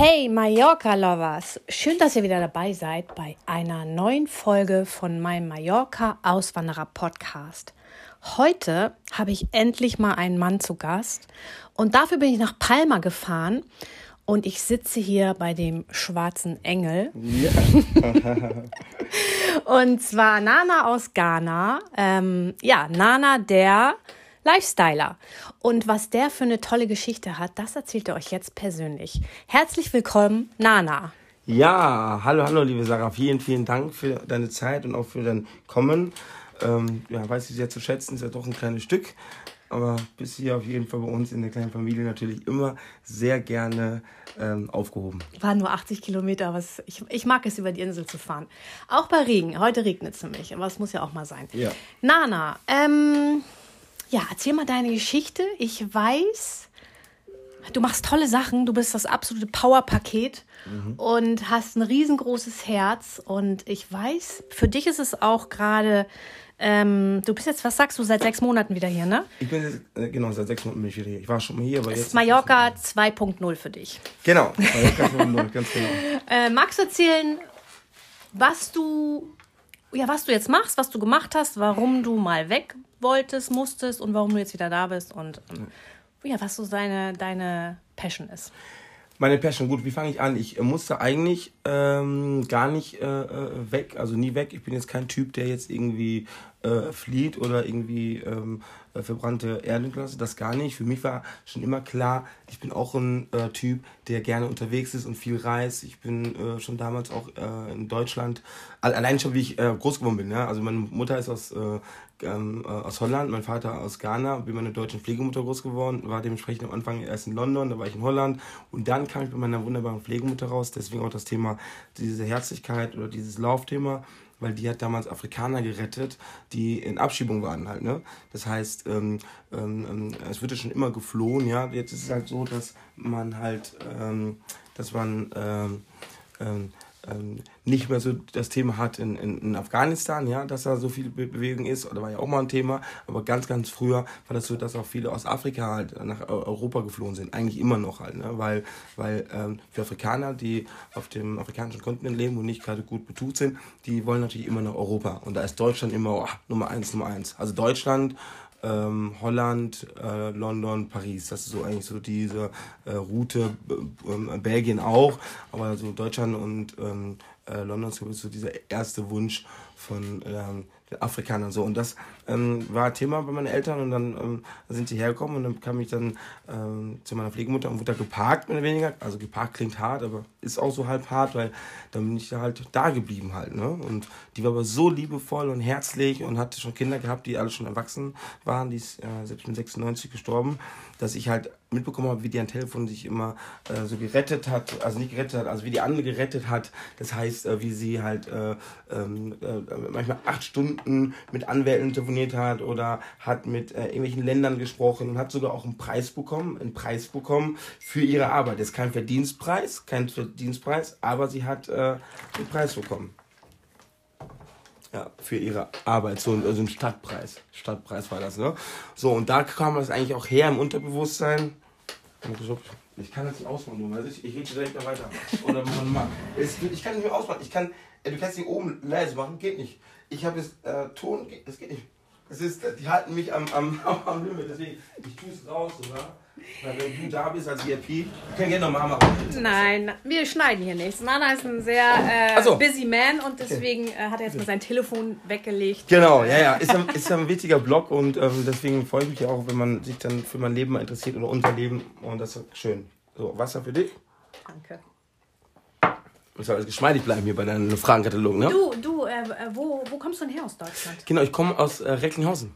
Hey Mallorca-Lovers, schön, dass ihr wieder dabei seid bei einer neuen Folge von meinem Mallorca-Auswanderer-Podcast. Heute habe ich endlich mal einen Mann zu Gast und dafür bin ich nach Palma gefahren und ich sitze hier bei dem schwarzen Engel. Ja. und zwar Nana aus Ghana. Ähm, ja, Nana, der Lifestyler. Und was der für eine tolle Geschichte hat, das erzählt er euch jetzt persönlich. Herzlich willkommen, Nana. Ja, hallo, hallo, liebe Sarah. Vielen, vielen Dank für deine Zeit und auch für dein Kommen. Ähm, ja, weiß ich sehr zu schätzen, ist ja doch ein kleines Stück. Aber bist hier auf jeden Fall bei uns in der kleinen Familie natürlich immer sehr gerne ähm, aufgehoben. Waren nur 80 Kilometer, aber ich, ich mag es, über die Insel zu fahren. Auch bei Regen. Heute regnet es nämlich, aber es muss ja auch mal sein. Ja. Nana, ähm, ja, erzähl mal deine Geschichte. Ich weiß, du machst tolle Sachen. Du bist das absolute Powerpaket mhm. und hast ein riesengroßes Herz. Und ich weiß, für dich ist es auch gerade. Ähm, du bist jetzt, was sagst du, seit sechs Monaten wieder hier, ne? Ich bin jetzt, äh, genau, seit sechs Monaten bin ich wieder hier. Ich war schon mal hier, aber jetzt. Ist Mallorca 2.0 für dich. Genau, Mallorca 2.0, ganz genau. Äh, magst du erzählen, was du, ja, was du jetzt machst, was du gemacht hast, warum du mal weg wolltest, musstest und warum du jetzt wieder da bist und ähm, ja, was so deine, deine Passion ist. Meine Passion, gut, wie fange ich an? Ich äh, musste eigentlich ähm, gar nicht äh, äh, weg, also nie weg. Ich bin jetzt kein Typ, der jetzt irgendwie äh, flieht oder irgendwie ähm, äh, verbrannte Erde gelassen. Das gar nicht. Für mich war schon immer klar, ich bin auch ein äh, Typ, der gerne unterwegs ist und viel reist. Ich bin äh, schon damals auch äh, in Deutschland, allein schon wie ich äh, groß geworden bin. Ja? Also meine Mutter ist aus, äh, ähm, äh, aus Holland, mein Vater aus Ghana, bin meine deutsche Pflegemutter groß geworden, war dementsprechend am Anfang erst in London, da war ich in Holland und dann kam ich bei meiner wunderbaren Pflegemutter raus. Deswegen auch das Thema, diese Herzlichkeit oder dieses Laufthema weil die hat damals Afrikaner gerettet, die in Abschiebung waren halt, ne? Das heißt, ähm, ähm, ähm, es wird ja schon immer geflohen, ja. Jetzt ist es halt so, dass man halt, ähm, dass man ähm, nicht mehr so das Thema hat in, in, in, Afghanistan, ja, dass da so viel Be Bewegung ist, oder war ja auch mal ein Thema, aber ganz, ganz früher war das so, dass auch viele aus Afrika halt nach Europa geflohen sind, eigentlich immer noch halt, ne? weil, weil ähm, für Afrikaner, die auf dem afrikanischen Kontinent leben und nicht gerade gut betucht sind, die wollen natürlich immer nach Europa und da ist Deutschland immer oh, Nummer eins, Nummer eins. Also Deutschland ähm, Holland, äh, London, Paris. Das ist so eigentlich so diese äh, Route, äh, Belgien auch, aber so Deutschland und ähm, äh, London ist so dieser erste Wunsch von ähm, den Afrikanern so. Und das ähm, war Thema bei meinen Eltern und dann ähm, sind sie hergekommen und dann kam ich dann ähm, zu meiner Pflegemutter und wurde da geparkt, mehr oder weniger. Also geparkt klingt hart, aber ist auch so halb hart, weil dann bin ich halt da geblieben halt. Ne? Und die war aber so liebevoll und herzlich und hatte schon Kinder gehabt, die alle schon erwachsen waren. Die ist äh, selbst mit 96 gestorben, dass ich halt mitbekommen habe, wie die am Telefon sich immer äh, so gerettet hat, also nicht gerettet hat, also wie die andere gerettet hat. Das heißt, äh, wie sie halt äh, ähm, äh, manchmal acht Stunden mit Anwälten telefoniert hat oder hat mit äh, irgendwelchen Ländern gesprochen und hat sogar auch einen Preis bekommen, einen Preis bekommen für ihre Arbeit. Das ist kein Verdienstpreis, kein Verdienstpreis, aber sie hat äh, einen Preis bekommen. Ja, für ihre Arbeit, so also ein Stadtpreis. Stadtpreis war das, ne? So, und da kam das eigentlich auch her im Unterbewusstsein. Ich kann das nicht ausmachen, weißt, ich, ich rede direkt da weiter. Oder man mag. Ich kann nicht mehr ausmachen. Ich kann, du kannst nicht oben leise machen, geht nicht. Ich habe jetzt äh, Ton, das geht nicht. Das ist, die halten mich am, am, am Limit, deswegen, ich tue es raus, oder? Weil wenn du da bist als VIP, können gerne nochmal machen. Nein, wir schneiden hier nichts. Nana ist ein sehr äh, so. busy man und deswegen äh, hat er jetzt mal sein Telefon weggelegt. Genau, ja, ja. Ist ein, ist ein wichtiger Blog und ähm, deswegen freue ich mich auch, wenn man sich dann für mein Leben interessiert oder unser Leben und das ist schön. So, Wasser für dich. Danke. Ich soll alles geschmeidig bleiben hier bei deinem Fragenkatalog, ne? Du, du, äh, äh, wo, wo kommst du denn her aus Deutschland? Genau, ich komme aus äh, Recklinghausen.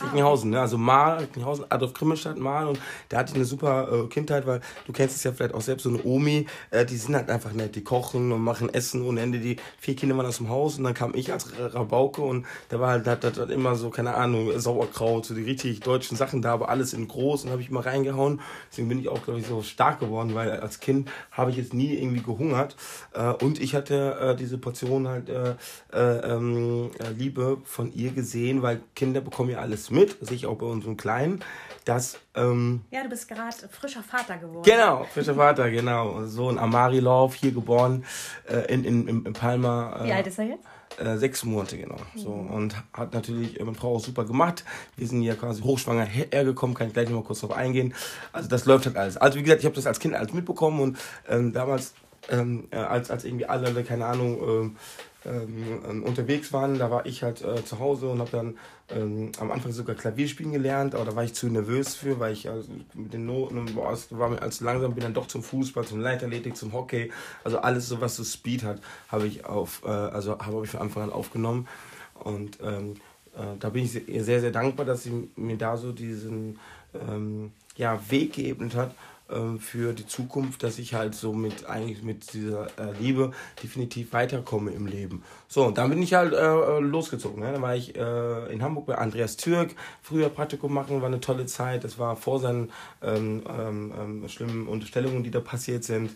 Recklinghausen, ne? Also Mal, Recklinghausen, Adolf Krimmelstadt, Mal. Und da hatte eine super äh, Kindheit, weil du kennst es ja vielleicht auch selbst, so eine Omi, äh, die sind halt einfach nett, die kochen und machen Essen ohne Ende, die vier Kinder waren aus dem Haus und dann kam ich als Rabauke und da war halt, hat, hat, hat immer so, keine Ahnung, Sauerkraut, so die richtig deutschen Sachen da, aber alles in groß und habe ich mal reingehauen. Deswegen bin ich auch, glaube ich, so stark geworden, weil als Kind habe ich jetzt nie irgendwie gehungert. Äh, und ich hatte äh, diese Portion halt äh, äh, ähm, äh, Liebe von ihr gesehen, weil Kinder bekommen ja alles mit, sehe ich auch bei unseren Kleinen, dass... Ähm, ja, du bist gerade frischer Vater geworden. Genau, frischer Vater, genau. Sohn Amari Love, hier geboren äh, in, in, in, Palma. Wie alt ist er jetzt? Äh, sechs Monate, genau. So, und hat natürlich meine Frau auch super gemacht. Wir sind ja quasi hochschwanger hergekommen, kann ich gleich noch mal kurz drauf eingehen. Also das läuft halt alles. Also wie gesagt, ich habe das als Kind alles mitbekommen und ähm, damals, ähm, äh, als, als irgendwie alle, keine Ahnung, ähm, ähm, unterwegs waren, da war ich halt äh, zu Hause und habe dann ähm, am Anfang sogar Klavier spielen gelernt, aber da war ich zu nervös für, weil ich also mit den Noten, boah, war mir als langsam bin dann doch zum Fußball, zum Leichtathletik, zum Hockey, also alles so was so Speed hat, habe ich auf, äh, also habe ich von Anfang an aufgenommen. Und ähm, äh, da bin ich sehr, sehr dankbar, dass sie mir da so diesen ähm, ja, Weg geebnet hat ähm, für die Zukunft, dass ich halt so mit eigentlich mit dieser äh, Liebe definitiv weiterkomme im Leben. So, und dann bin ich halt äh, losgezogen. Ne? Dann war ich äh, in Hamburg bei Andreas Türk, früher Praktikum machen, war eine tolle Zeit. Das war vor seinen ähm, ähm, ähm schlimmen Unterstellungen, die da passiert sind.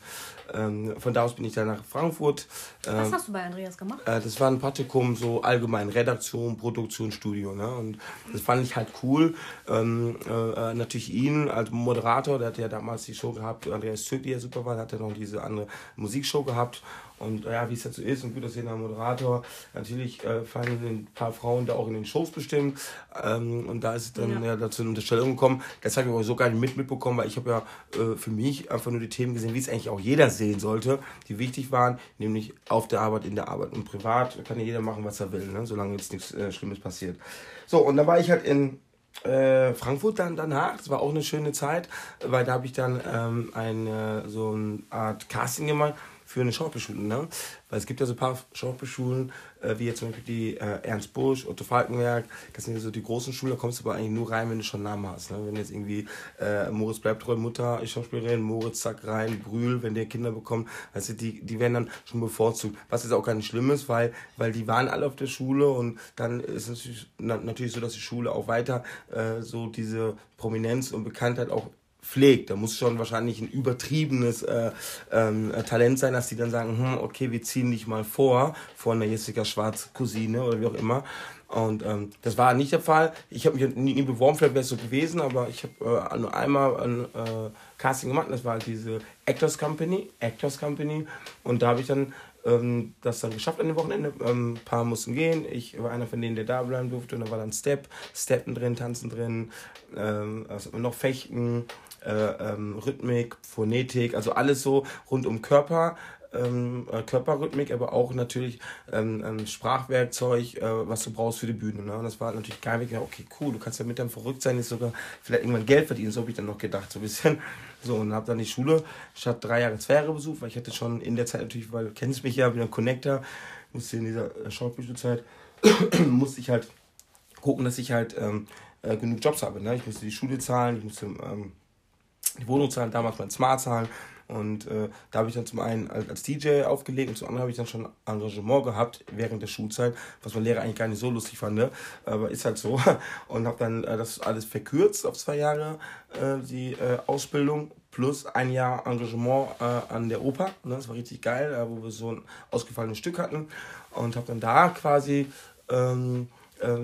Ähm, von da aus bin ich dann nach Frankfurt. Was hast du bei Andreas gemacht? Äh, das war ein Praktikum, so allgemein Redaktion, Produktion, Studio. Ne? Und das fand ich halt cool. Ähm, äh, natürlich ihn als Moderator, der hat ja damals die Show gehabt, Andreas Türk, die ja super war, hat er noch diese andere Musikshow gehabt. Und ja, wie es dazu ist, ein gut aussehender Moderator. Natürlich äh, fallen ein paar Frauen da auch in den Shows bestimmt. Ähm, und da ist es dann ja. ja dazu eine Unterstellung gekommen. Das habe ich aber so gar nicht mit mitbekommen, weil ich habe ja äh, für mich einfach nur die Themen gesehen, wie es eigentlich auch jeder sehen sollte, die wichtig waren, nämlich auf der Arbeit, in der Arbeit. Und privat kann ja jeder machen, was er will, ne? solange jetzt nichts äh, Schlimmes passiert. So, und dann war ich halt in äh, Frankfurt dann danach. Das war auch eine schöne Zeit, weil da habe ich dann ähm, eine, so eine Art Casting gemacht für eine Schauspielschule. Ne? Weil es gibt ja so ein paar Schauspielschulen, äh, wie jetzt zum Beispiel die äh, Ernst Busch, Otto Falkenberg. Das sind ja so die großen Schulen, da kommst du aber eigentlich nur rein, wenn du schon einen Namen hast. Ne? Wenn jetzt irgendwie äh, Moritz bleibt treu, Mutter ist Schauspielerin, Moritz zack rein, Brühl, wenn der Kinder bekommt, weißt die, die werden dann schon bevorzugt. Was jetzt auch gar nicht schlimm ist, weil, weil die waren alle auf der Schule und dann ist es natürlich, natürlich so, dass die Schule auch weiter äh, so diese Prominenz und Bekanntheit auch pflegt. Da muss schon wahrscheinlich ein übertriebenes äh, ähm, Talent sein, dass die dann sagen, hm, okay, wir ziehen dich mal vor, vor einer Jessica Schwarz Cousine oder wie auch immer. Und ähm, das war nicht der Fall. Ich habe mich nie, nie beworben, vielleicht wäre es so gewesen, aber ich habe äh, nur einmal ein äh, Casting gemacht. Das war halt diese Actors Company, Actors Company. Und da habe ich dann ähm, das dann geschafft an dem Wochenende. Ähm, ein paar mussten gehen. Ich war einer von denen, der da bleiben durfte. Und da war dann Step, Steppen drin, Tanzen drin, ähm, also noch Fechten, äh, ähm, Rhythmik, Phonetik, also alles so rund um Körper. Ähm, äh, Körperrhythmik, aber auch natürlich ähm, ähm, Sprachwerkzeug, äh, was du brauchst für die Bühne. Ne? Und das war natürlich geil. Ich dachte, okay, cool, du kannst ja mit deinem verrückt sein, jetzt sogar vielleicht irgendwann Geld verdienen. So habe ich dann noch gedacht, so ein bisschen. So, und habe dann die Schule, ich habe drei Jahre, zwei Jahre besucht, weil ich hatte schon in der Zeit natürlich, weil du kennst mich ja, bin ein Connector, musste in dieser äh, Schauspielzeit, musste ich halt gucken, dass ich halt ähm, äh, genug Jobs habe. Ne? Ich musste die Schule zahlen, ich musste ähm, die Wohnung zahlen, damals mein Smart zahlen. Und äh, da habe ich dann zum einen als, als DJ aufgelegt und zum anderen habe ich dann schon Engagement gehabt während der Schulzeit, was mein Lehrer eigentlich gar nicht so lustig fand, ne? aber ist halt so. Und habe dann äh, das alles verkürzt auf zwei Jahre, äh, die äh, Ausbildung plus ein Jahr Engagement äh, an der Oper. Ne? Das war richtig geil, äh, wo wir so ein ausgefallenes Stück hatten. Und habe dann da quasi ähm,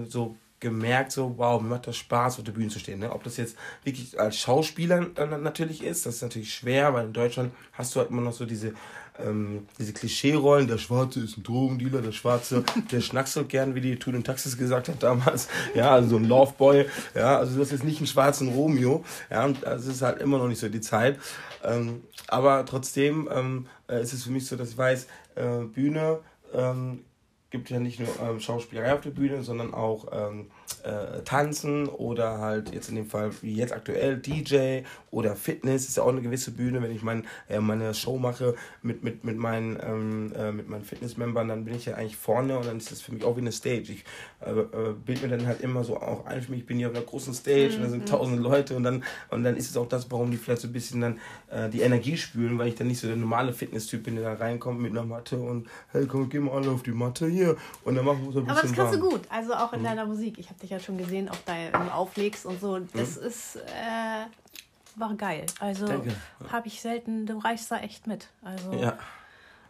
so gemerkt, so, wow, mir macht das Spaß, auf der Bühne zu stehen. Ne? Ob das jetzt wirklich als Schauspieler natürlich ist, das ist natürlich schwer, weil in Deutschland hast du halt immer noch so diese, ähm, diese Klischee-Rollen, der Schwarze ist ein Drogendealer, der Schwarze, der schnackselt gern, wie die Tun in Taxis gesagt hat damals. Ja, also so ein Loveboy. Ja, also du hast jetzt nicht einen schwarzen Romeo. Ja, und das ist halt immer noch nicht so die Zeit. Ähm, aber trotzdem ähm, äh, ist es für mich so, dass ich weiß, äh, Bühne ähm, gibt ja nicht nur ähm, Schauspielerei auf der Bühne, sondern auch ähm, äh, tanzen oder halt jetzt in dem Fall wie jetzt aktuell DJ oder Fitness ist ja auch eine gewisse Bühne. Wenn ich mein, äh, meine Show mache mit, mit, mit meinen, ähm, äh, mit meinen Fitnessmembern, dann bin ich ja eigentlich vorne und dann ist das für mich auch wie eine Stage. Ich äh, äh, bild mir dann halt immer so auch ein für mich, ich bin hier auf einer großen Stage mhm. und da sind mhm. tausend Leute und dann, und dann ist es auch das, warum die vielleicht so ein bisschen dann äh, die Energie spülen, weil ich dann nicht so der normale Fitness-Typ bin, der da reinkommt mit einer Matte und hey komm, geh mal alle auf die Matte hier und dann machen wir so ein bisschen Aber das kannst warm. du gut, also auch in mhm. deiner Musik. Ich habe dich ja schon gesehen, auch da du auflegst und so. Das mhm. ist äh, war geil. Also habe ich selten, du reichst da echt mit. Also ja.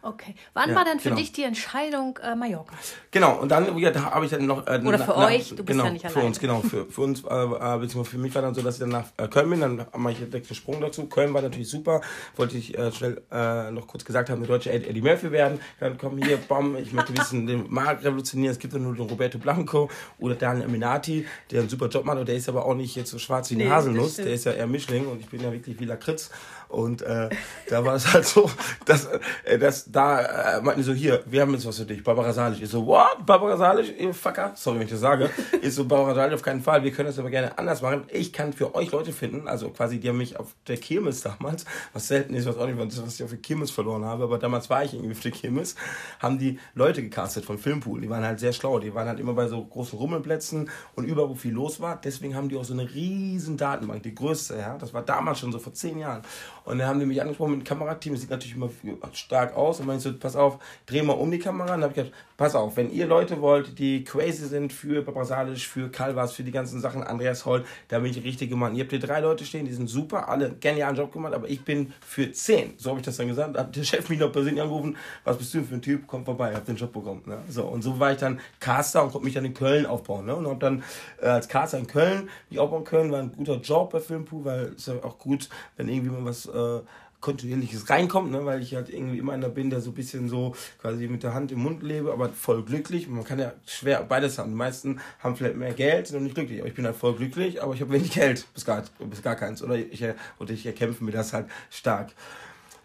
Okay. Wann ja, war denn für genau. dich die Entscheidung äh, Mallorca? Genau, und dann ja, da habe ich dann noch. Äh, Oder für nach, euch, du bist genau, ja nicht alleine. Für uns, genau. Für, für uns, äh, äh, beziehungsweise für mich war dann so, dass ich dann nach äh, Köln bin, dann mache ich direkt den Sprung dazu. Köln war natürlich super. Wollte ich äh, schnell äh, noch kurz gesagt haben, eine deutsche Eddie Murphy werden. Dann komm hier, bam, ich möchte ein bisschen den Markt revolutionieren. Es gibt ja nur den Roberto Blanco oder Daniel Aminati, der einen super Job macht, und der ist aber auch nicht jetzt so schwarz wie eine nee, Haselnuss. Der ist ja eher Mischling und ich bin ja wirklich wie Lakritz. Und äh, da war es halt so, dass, äh, dass da äh, meinten die so, hier, wir haben jetzt was für dich, Barbara Salisch. Ich so, what? Barbara Salisch? Ihr Fucker? Sorry, wenn ich das sage. Ich so, Barbara Salisch auf keinen Fall. Wir können das aber gerne anders machen. Ich kann für euch Leute finden, also quasi, die haben mich auf der Kirmes damals, was selten ist, was auch nicht, was ich auf der Kirmes verloren habe, aber damals war ich irgendwie auf der Kirmes, haben die Leute gecastet von Filmpool. Die waren halt sehr schlau. Die waren halt immer bei so großen Rummelplätzen und überall, wo viel los war. Deswegen haben die auch so eine riesen Datenbank, die größte, ja. Das war damals schon so vor zehn Jahren. Und dann haben die mich angesprochen mit dem Kamerateam, das sieht natürlich immer stark aus. Und meinst so, pass auf, dreh mal um die Kamera. Und dann habe ich gesagt, pass auf, wenn ihr Leute wollt, die crazy sind für Paprasalisch, für Calvas, für die ganzen Sachen, Andreas Holl, da bin ich der richtige Mann. Ihr habt hier drei Leute stehen, die sind super, alle genialen Job gemacht, aber ich bin für zehn. So habe ich das dann gesagt. Hat der Chef mich noch persönlich angerufen, was bist du für ein Typ? Komm vorbei, hab den Job bekommen. Ne? So, und so war ich dann Caster und konnte mich dann in Köln aufbauen. Ne? Und habe dann äh, als Caster in Köln, mich aufbauen können, war ein guter Job bei Filmpool, weil es ja auch gut, wenn irgendwie mal was äh, kontinuierliches reinkommt, ne, weil ich halt irgendwie immer einer bin, der so ein bisschen so quasi mit der Hand im Mund lebe, aber voll glücklich. Man kann ja schwer beides haben. Die meisten haben vielleicht mehr Geld, sind noch nicht glücklich. Aber ich bin halt voll glücklich, aber ich habe wenig Geld, bis gar, bis gar keins. Oder ich, oder ich erkämpfe mir das halt stark.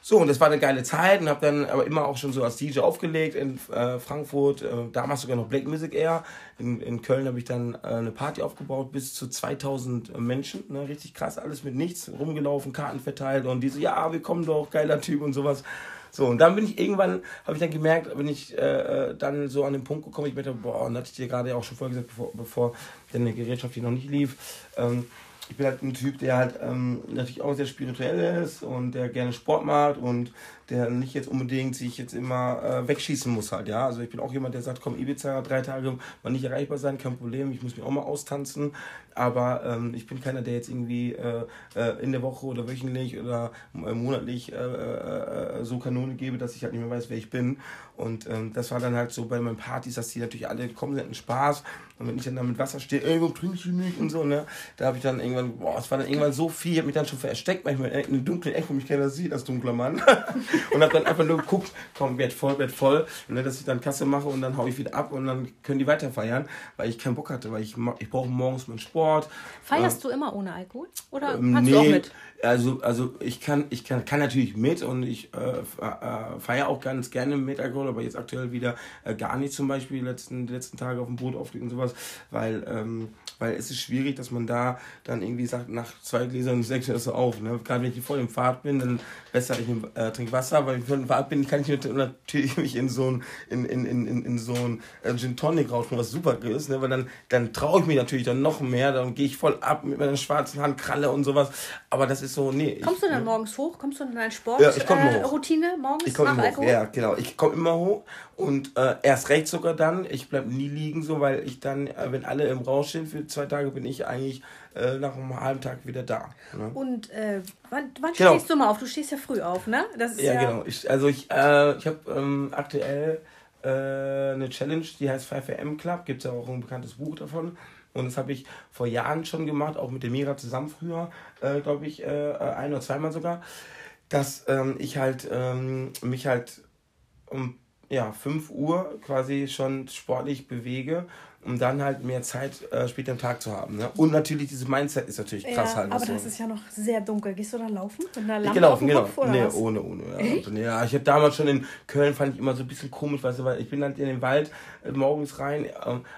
So, und das war eine geile Zeit und habe dann aber immer auch schon so als DJ aufgelegt in äh, Frankfurt, äh, damals sogar noch Black Music Air. In, in Köln habe ich dann äh, eine Party aufgebaut, bis zu 2000 Menschen, ne? richtig krass, alles mit nichts, rumgelaufen, Karten verteilt und die so, ja, wir kommen doch, geiler Typ und sowas. So, und dann bin ich irgendwann, habe ich dann gemerkt, bin ich äh, dann so an den Punkt gekommen, ich meinte, boah, und hatte ich dir gerade auch schon vorher gesagt, bevor, bevor deine Gerätschaft hier noch nicht lief, ähm, ich bin halt ein Typ, der halt ähm, natürlich auch sehr spirituell ist und der gerne Sport macht und der nicht jetzt unbedingt sich jetzt immer äh, wegschießen muss halt, ja. Also ich bin auch jemand, der sagt, komm, Ibiza, drei Tage mal nicht erreichbar sein, kein Problem, ich muss mich auch mal austanzen. Aber ähm, ich bin keiner, der jetzt irgendwie äh, äh, in der Woche oder wöchentlich oder äh, monatlich äh, äh, so Kanone gebe, dass ich halt nicht mehr weiß, wer ich bin. Und ähm, das war dann halt so bei meinen Partys, dass die natürlich alle kommen, sie hatten Spaß. Und wenn ich dann da mit Wasser stehe, ey, warum trinke ich nicht und so, ne? Da habe ich dann irgendwann, boah, es war dann irgendwann so viel, ich habe mich dann schon versteckt, manchmal in einem dunklen Eck, wo mich keiner sieht, als dunkler Mann. und habe dann einfach nur geguckt, komm, werd voll, werd voll. Und ne, dass ich dann Kasse mache und dann hau ich wieder ab und dann können die weiter feiern, weil ich keinen Bock hatte, weil ich, ich brauche morgens meinen Sport. Feierst äh, du immer ohne Alkohol? Oder ähm, kannst nee, du auch mit? Also, also ich kann, ich kann, kann natürlich mit und ich äh, äh, feiere auch ganz gerne mit Alkohol, aber jetzt aktuell wieder äh, gar nicht zum Beispiel die letzten, die letzten Tage auf dem Boot aufliegt und sowas, weil ähm, weil es ist schwierig, dass man da dann irgendwie sagt, nach zwei Gläsern sechs das so auf. Ne? Gerade wenn ich voll im Fahrt bin, dann besser ich äh, trinke Wasser, weil ich voll im Fahrt bin, kann ich natürlich mich in so ein, in, in, in, in so ein äh, Gin Tonic rauschen, was super ist, ne? weil dann, dann traue ich mich natürlich dann noch mehr, dann gehe ich voll ab mit meiner schwarzen Handkralle und sowas, aber das ist so, nee. Kommst ich, du dann ne? morgens hoch? Kommst du in deine Sportroutine ja, äh, morgens ich nach Alkohol? Hoch. Ja, genau. Ich komme immer hoch und äh, erst recht sogar dann. Ich bleibe nie liegen so, weil ich dann, äh, wenn alle im Rausch sind für zwei Tage, bin ich eigentlich äh, nach einem halben Tag wieder da. Ne? Und äh, wann, wann genau. stehst du mal auf? Du stehst ja früh auf, ne? Das ist ja, ja genau. Ich, also ich, äh, ich habe ähm, aktuell äh, eine Challenge, die heißt 5am Club. Gibt es ja auch ein bekanntes Buch davon. Und das habe ich vor Jahren schon gemacht, auch mit der Mira zusammen früher, glaube ich, ein oder zweimal sogar, dass ähm, ich halt ähm, mich halt um ja, 5 Uhr quasi schon sportlich bewege, um dann halt mehr Zeit äh, später am Tag zu haben. Ne? Und natürlich, dieses Mindset ist natürlich krass ja, halt. Aber das so. ist ja noch sehr dunkel. Gehst du da laufen? Mit einer Lampe ich laufen, genau. Kopf, nee, was? ohne, ohne. Ja. Also, ja, ich habe damals schon in Köln, fand ich immer so ein bisschen komisch, weißt du, weil ich bin halt in den Wald äh, morgens rein, äh,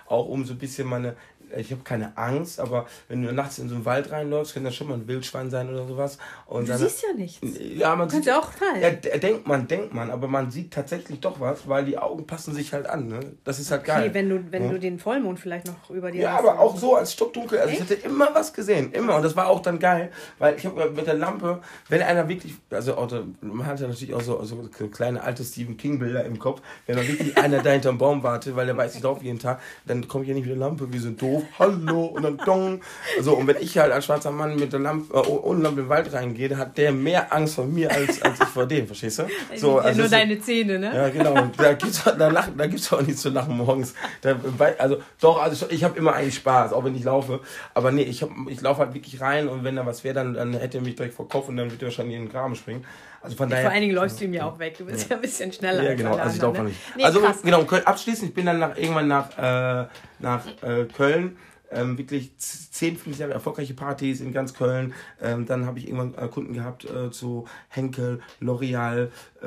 auch um so ein bisschen meine ich habe keine Angst, aber wenn du nachts in so einen Wald reinläufst, kann das schon mal ein Wildschwein sein oder sowas. Und du dann, siehst ja nichts. Ja, man kannst sieht, ja auch fallen. ja, denkt man, denkt man, aber man sieht tatsächlich doch was, weil die Augen passen sich halt an. Ne? Das ist halt geil. Okay, wenn du, wenn Ja. du den Vollmond vielleicht noch über dir Ja, hast. aber auch so als stockdunkel. Also ich hatte immer was gesehen, immer. Und das war auch dann geil, weil ich habe mit der Lampe, wenn einer wirklich, also da- man hat ja natürlich auch so, so kleine alte Stephen King Bilder im Kopf, wenn man wirklich einer da hinterm Baum wartet, weil der weiß, ich laufe jeden Tag, dann komme ich ja nicht mit der Lampe, wir sind doof, hallo, und dann dong. So, und wenn ich halt als schwarzer Mann mit der Lampe, äh, ohne Lampe in den Wald reingehe, hat der mehr Angst vor mir als, als ich vor dem, verstehst du? So, ja, nur es- deine Zähne, ne? ja, genau. Da gibt's da lachen, da gibt's auch nichts zu lachen morgens. Da, also doch, also ich habe immer eigentlich Spaß, auch wenn ich laufe. Aber nee, ich hab, ich laufe halt wirklich rein und wenn da was wäre, dann, dann hätte er mich direkt vor Kopf und dann würde er wahrscheinlich in den Graben springen. Also von daher. Vor allen Dingen läufst du ihm ja auch weg. Du bist ja, ein bisschen schneller. Ja, als genau, alle also ich laufe noch ne? nicht. Nee, also krass. genau, Köln, abschließend, ich bin dann nach, irgendwann nach, äh, nach äh, Köln. Ähm, wirklich z- 10, 15 Jahre erfolgreiche Partys in ganz Köln. Ähm, dann habe ich irgendwann äh, Kunden gehabt äh, zu Henkel, L'Oreal, äh,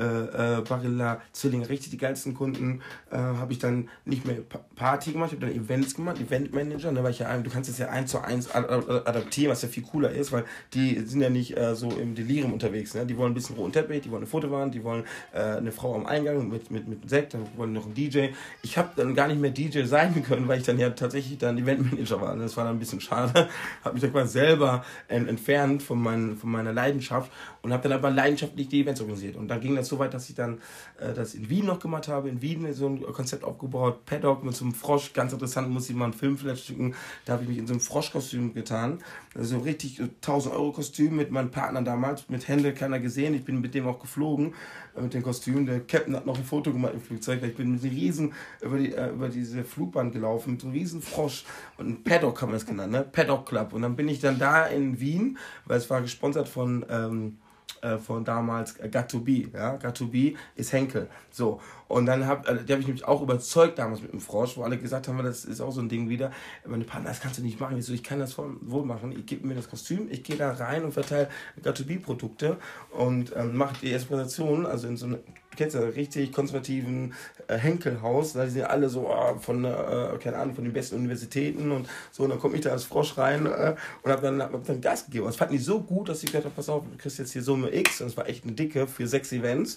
äh, Barilla, Zwillinge, richtig die geilsten Kunden. Äh, habe ich dann nicht mehr Party gemacht, ich habe dann Events gemacht, Eventmanager. Ne, weil ich ja, du kannst es ja eins zu eins ad- ad- adaptieren, was ja viel cooler ist, weil die sind ja nicht äh, so im Delirium unterwegs. Ne? Die wollen ein bisschen roten Teppich, die wollen eine Fotowand, die wollen äh, eine Frau am Eingang mit, mit, mit Sekt, dann wollen noch einen DJ. Ich habe dann gar nicht mehr DJ sein können, weil ich dann ja tatsächlich dann Eventmanager war. Das war dann ein bisschen schade. habe mich dann quasi selber ähm, entfernt von, mein, von meiner Leidenschaft und habe dann aber leidenschaftlich die Events organisiert. Und da ging das so weit, dass ich dann äh, das in Wien noch gemacht habe. In Wien so ein Konzept aufgebaut, Paddock mit so einem Frosch, ganz interessant, muss ich mal einen Film vielleicht schicken. Da habe ich mich in so einem Froschkostüm getan. Also richtig äh, 1000 Euro Kostüm mit meinem Partner damals, mit Händel, keiner gesehen. Ich bin mit dem auch geflogen, äh, mit dem Kostüm. Der Captain hat noch ein Foto gemacht im Flugzeug. Ich bin mit einem riesen über, die, äh, über diese Flugbahn gelaufen, mit so einem riesen Frosch. Und ein Paddock haben wir es genannt, ne? Paddock Club. Und dann bin ich dann da in Wien, weil es war gesponsert von... Ähm, äh, von damals äh, Got2B. Ja? Got2B ist Henkel. So. Und dann hab, äh, die habe ich nämlich auch überzeugt damals mit dem Frosch, wo alle gesagt haben, das ist auch so ein Ding wieder. Meine Partner, das kannst du nicht machen. Ich so, ich kann das wohl machen. Ich gebe mir das Kostüm, ich gehe da rein und verteile Got2B-Produkte und ähm, mache die erste Präsentation, also in so einem, kennst ja richtig konservativen äh, Henkelhaus, da sind ja alle so äh, von, äh, keine Ahnung, von den besten Universitäten und so. Und dann komme ich da als Frosch rein äh, und habe dann, hab dann Gas gegeben. Und das fanden die so gut, dass ich gesagt habe, pass auf, du kriegst jetzt hier Summe X. Und das war echt eine dicke für sechs Events.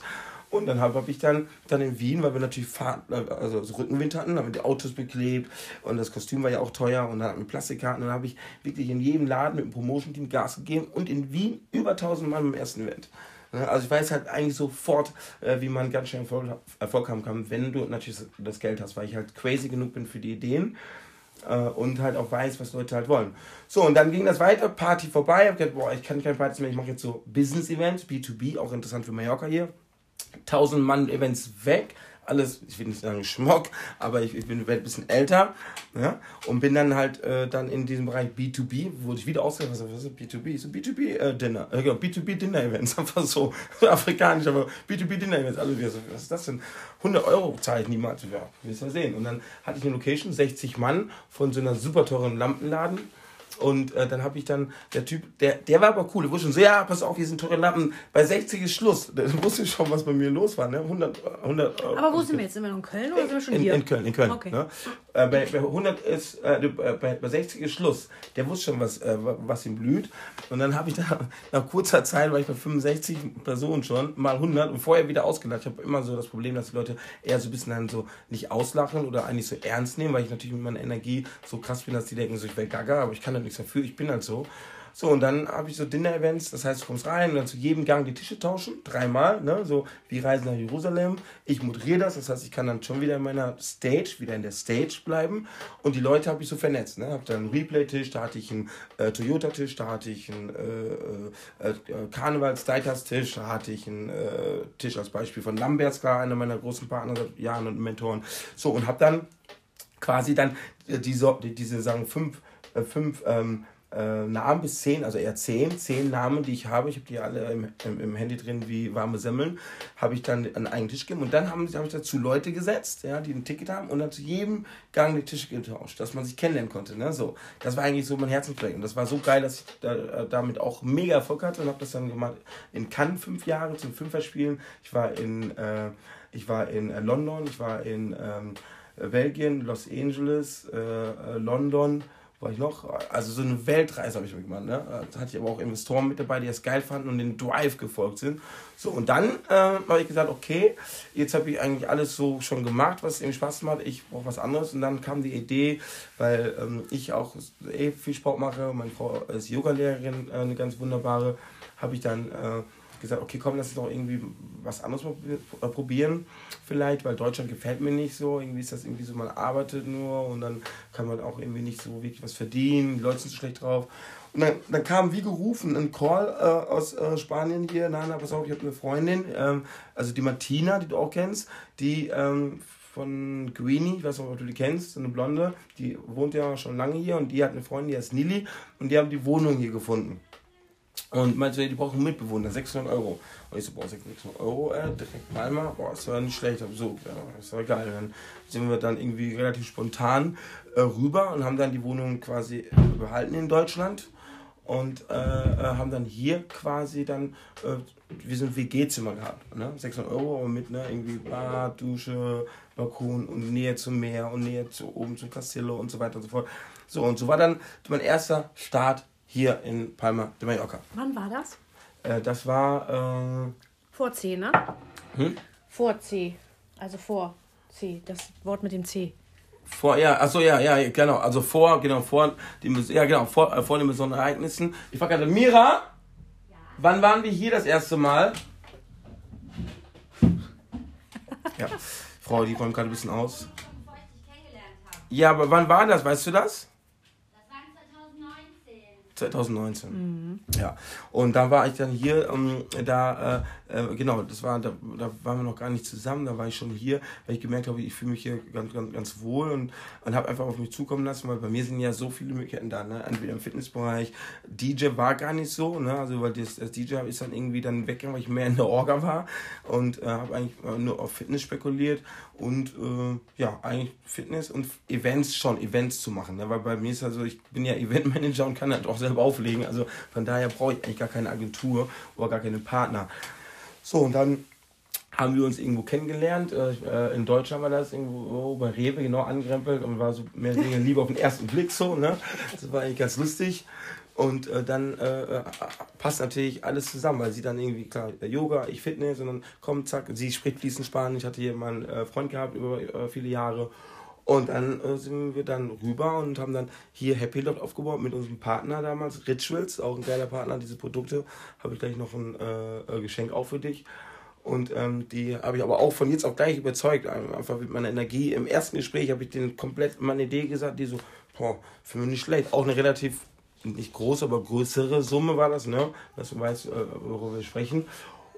Und dann habe hab ich dann, dann in Wien, weil wir natürlich Fahrt, also so Rückenwind hatten, haben wir die Autos beklebt und das Kostüm war ja auch teuer und dann hatten wir Plastikkarten. Und dann habe ich wirklich in jedem Laden mit dem Promotion-Team Gas gegeben und in Wien über 1000 Mann beim ersten Event. Ne, Also ich weiß halt eigentlich sofort, äh, wie man ganz schnell Erfolg, Erfolg haben kann, wenn du natürlich das Geld hast, weil ich halt crazy genug bin für die Ideen äh, und halt auch weiß, was Leute halt wollen. So, und dann ging das weiter, Party vorbei, ich hab gedacht, boah, ich kann keine Partys mehr, ich mache jetzt so Business-Events, B2B, auch interessant für Mallorca hier. 1000 Mann Events weg, alles, ich will nicht sagen Schmock, aber ich, ich bin ein bisschen älter ja, und bin dann halt äh, dann in diesem Bereich B2B, wurde ich wieder ausgedacht, was ist B2B? Ich so B2B äh, äh, genau, B2B Dinner Events, einfach so afrikanisch, aber B2B Dinner Events, alle wieder so, was ist das denn? 100 Euro zahle ich niemals, ja, willst du mal sehen. Und dann hatte ich eine Location, 60 Mann von so einer super teuren Lampenladen und äh, dann habe ich dann, der Typ, der, der war aber cool, der wusste schon so, ja, pass auf, hier sind teure Lampen, bei 60 ist Schluss. Der wusste schon, was bei mir los war, ne? 100, 100 Aber wo sind wir jetzt? Sind wir noch in Köln oder sind wir schon in, hier? in Köln, in Köln. Okay. Ne? Äh, bei, bei 100 ist, äh, bei, bei 60 ist Schluss. Der wusste schon, was, äh, was ihm blüht. Und dann habe ich da, nach kurzer Zeit, war ich bei 65 Personen schon, mal 100 und vorher wieder ausgelacht. Ich habe immer so das Problem, dass die Leute eher so ein bisschen dann so nicht auslachen oder eigentlich so ernst nehmen, weil ich natürlich mit meiner Energie so krass bin, dass die denken, so ich wäre gaga, aber ich kann da nichts dafür, ich bin halt so. So, und dann habe ich so Dinner-Events, das heißt, du kommst rein und dann zu jedem Gang die Tische tauschen, dreimal, ne, so, wir reisen nach Jerusalem, ich moderiere das, das heißt, ich kann dann schon wieder in meiner Stage, wieder in der Stage bleiben und die Leute habe ich so vernetzt, ne, habe dann einen Replay-Tisch, da hatte ich einen äh, Toyota-Tisch, da hatte ich einen äh, äh, äh, Karnevals-Tisch, da hatte ich einen äh, Tisch als Beispiel von Lambertska, einer meiner großen Partner seit Jahren und Mentoren, so, und habe dann quasi dann äh, diese, diese sagen fünf, äh, fünf ähm, äh, Namen bis zehn, also eher zehn, zehn Namen, die ich habe, ich habe die alle im, im, im Handy drin wie warme Semmeln, habe ich dann an einen Tisch gegeben. Und dann habe hab ich dazu Leute gesetzt, ja, die ein Ticket haben und dann zu jedem Gang die Tische getauscht, dass man sich kennenlernen konnte, ne, so. Das war eigentlich so mein Herzensprojekt und das war so geil, dass ich da, äh, damit auch mega Erfolg hatte und habe das dann gemacht in Cannes fünf Jahre zum Fünferspielen, ich war in, äh, ich war in äh, London, ich war in, ähm, äh, Belgien, Los Angeles, äh London, war ich noch, also so eine Weltreise habe ich gemacht. Ne? Da hatte ich aber auch Investoren mit dabei, die das geil fanden und den Drive gefolgt sind. So, und dann äh, habe ich gesagt, okay, jetzt habe ich eigentlich alles so schon gemacht, was irgendwie Spaß macht. Ich brauche was anderes. Und dann kam die Idee, weil ähm, ich auch eh viel Sport mache, meine Frau ist Yogalehrerin, äh, eine ganz wunderbare, habe ich dann äh, gesagt, okay, komm, lass uns doch irgendwie was anderes äh, probieren, vielleicht, weil Deutschland gefällt mir nicht so. Irgendwie ist das irgendwie so, man arbeitet nur und dann kann man auch irgendwie nicht so wirklich was verdienen, die Leute sind so schlecht drauf. Und dann, dann kam wie gerufen ein Call äh, aus äh, Spanien hier, nein, pass auf, ich habe eine Freundin, ähm, also die Martina, die du auch kennst, die ähm, von Greenie, ich weiß nicht, ob du die kennst, eine Blonde, die wohnt ja schon lange hier und die hat eine Freundin, die heißt Nili und die haben die Wohnung hier gefunden. Und meinte, die brauchen Mitbewohner, 600 Euro. Und ich so, boah, 600 Euro, äh, direkt Palma, boah, das war nicht schlecht. So, ja, das war geil. Dann sind wir dann irgendwie relativ spontan äh, rüber und haben dann die Wohnung quasi behalten in Deutschland. Und äh, äh haben dann hier quasi dann, äh, wie so ein WG-Zimmer gehabt. Ne? 600 Euro, aber mit ne, irgendwie Bad, Dusche, Balkon und Nähe zum Meer und Nähe zu oben zum Castillo und so weiter und so fort. So, und so war dann mein erster Start hier in Palma de Mallorca. Wann war das? Äh, das war. Äh, vor C, ne? Hm? Vor C. Also vor C. Das Wort mit dem C. Vor, ja, achso, ja, ja, genau. Also vor, genau, vor dem, ja, genau, vor, äh, vor den besonderen Ereignissen. Ich frage gerade, Mira, ja. wann waren wir hier das erste Mal? ja, Frau, die räumt gerade ein bisschen aus. Ja, aber wann war das? Weißt du das? 2019. Mhm. Ja. Und da war ich dann hier, ähm, da, äh, äh, genau, das war, da, da waren wir noch gar nicht zusammen, da war ich schon hier, weil ich gemerkt habe, ich fühle mich hier ganz, ganz, ganz wohl und, und habe einfach auf mich zukommen lassen, weil bei mir sind ja so viele Möglichkeiten da, ne? entweder im Fitnessbereich, DJ war gar nicht so, ne? also weil das, das DJ ist dann irgendwie dann weggegangen, weil ich mehr in der Orga war und äh, habe eigentlich nur auf Fitness spekuliert und äh, ja, eigentlich Fitness und Events schon, Events zu machen, ne? weil bei mir ist also, ich bin ja Eventmanager und kann halt auch selber auflegen. Also von daher brauche ich eigentlich gar keine Agentur oder gar keinen Partner. So, und dann haben wir uns irgendwo kennengelernt. Äh, in Deutschland war das irgendwo bei Rewe genau angerempelt und war so mehr weniger lieber auf den ersten Blick so. Ne? Das war eigentlich ganz lustig. Und äh, dann äh, äh, passt natürlich alles zusammen, weil sie dann irgendwie, klar, Yoga, ich Fitness und dann kommt, zack, sie spricht fließend Spanisch. Ich hatte hier mal einen äh, Freund gehabt über äh, viele Jahre und dann äh, sind wir dann rüber und haben dann hier Happy Lot aufgebaut mit unserem Partner damals, Rituals, auch ein geiler Partner. Diese Produkte habe ich gleich noch ein äh, äh, Geschenk auch für dich. Und ähm, die habe ich aber auch von jetzt auch gleich überzeugt, einfach mit meiner Energie. Im ersten Gespräch habe ich denen komplett meine Idee gesagt, die so, boah, für mich nicht schlecht. Auch eine relativ, nicht große, aber größere Summe war das, ne? Dass du weißt, äh, worüber wir sprechen.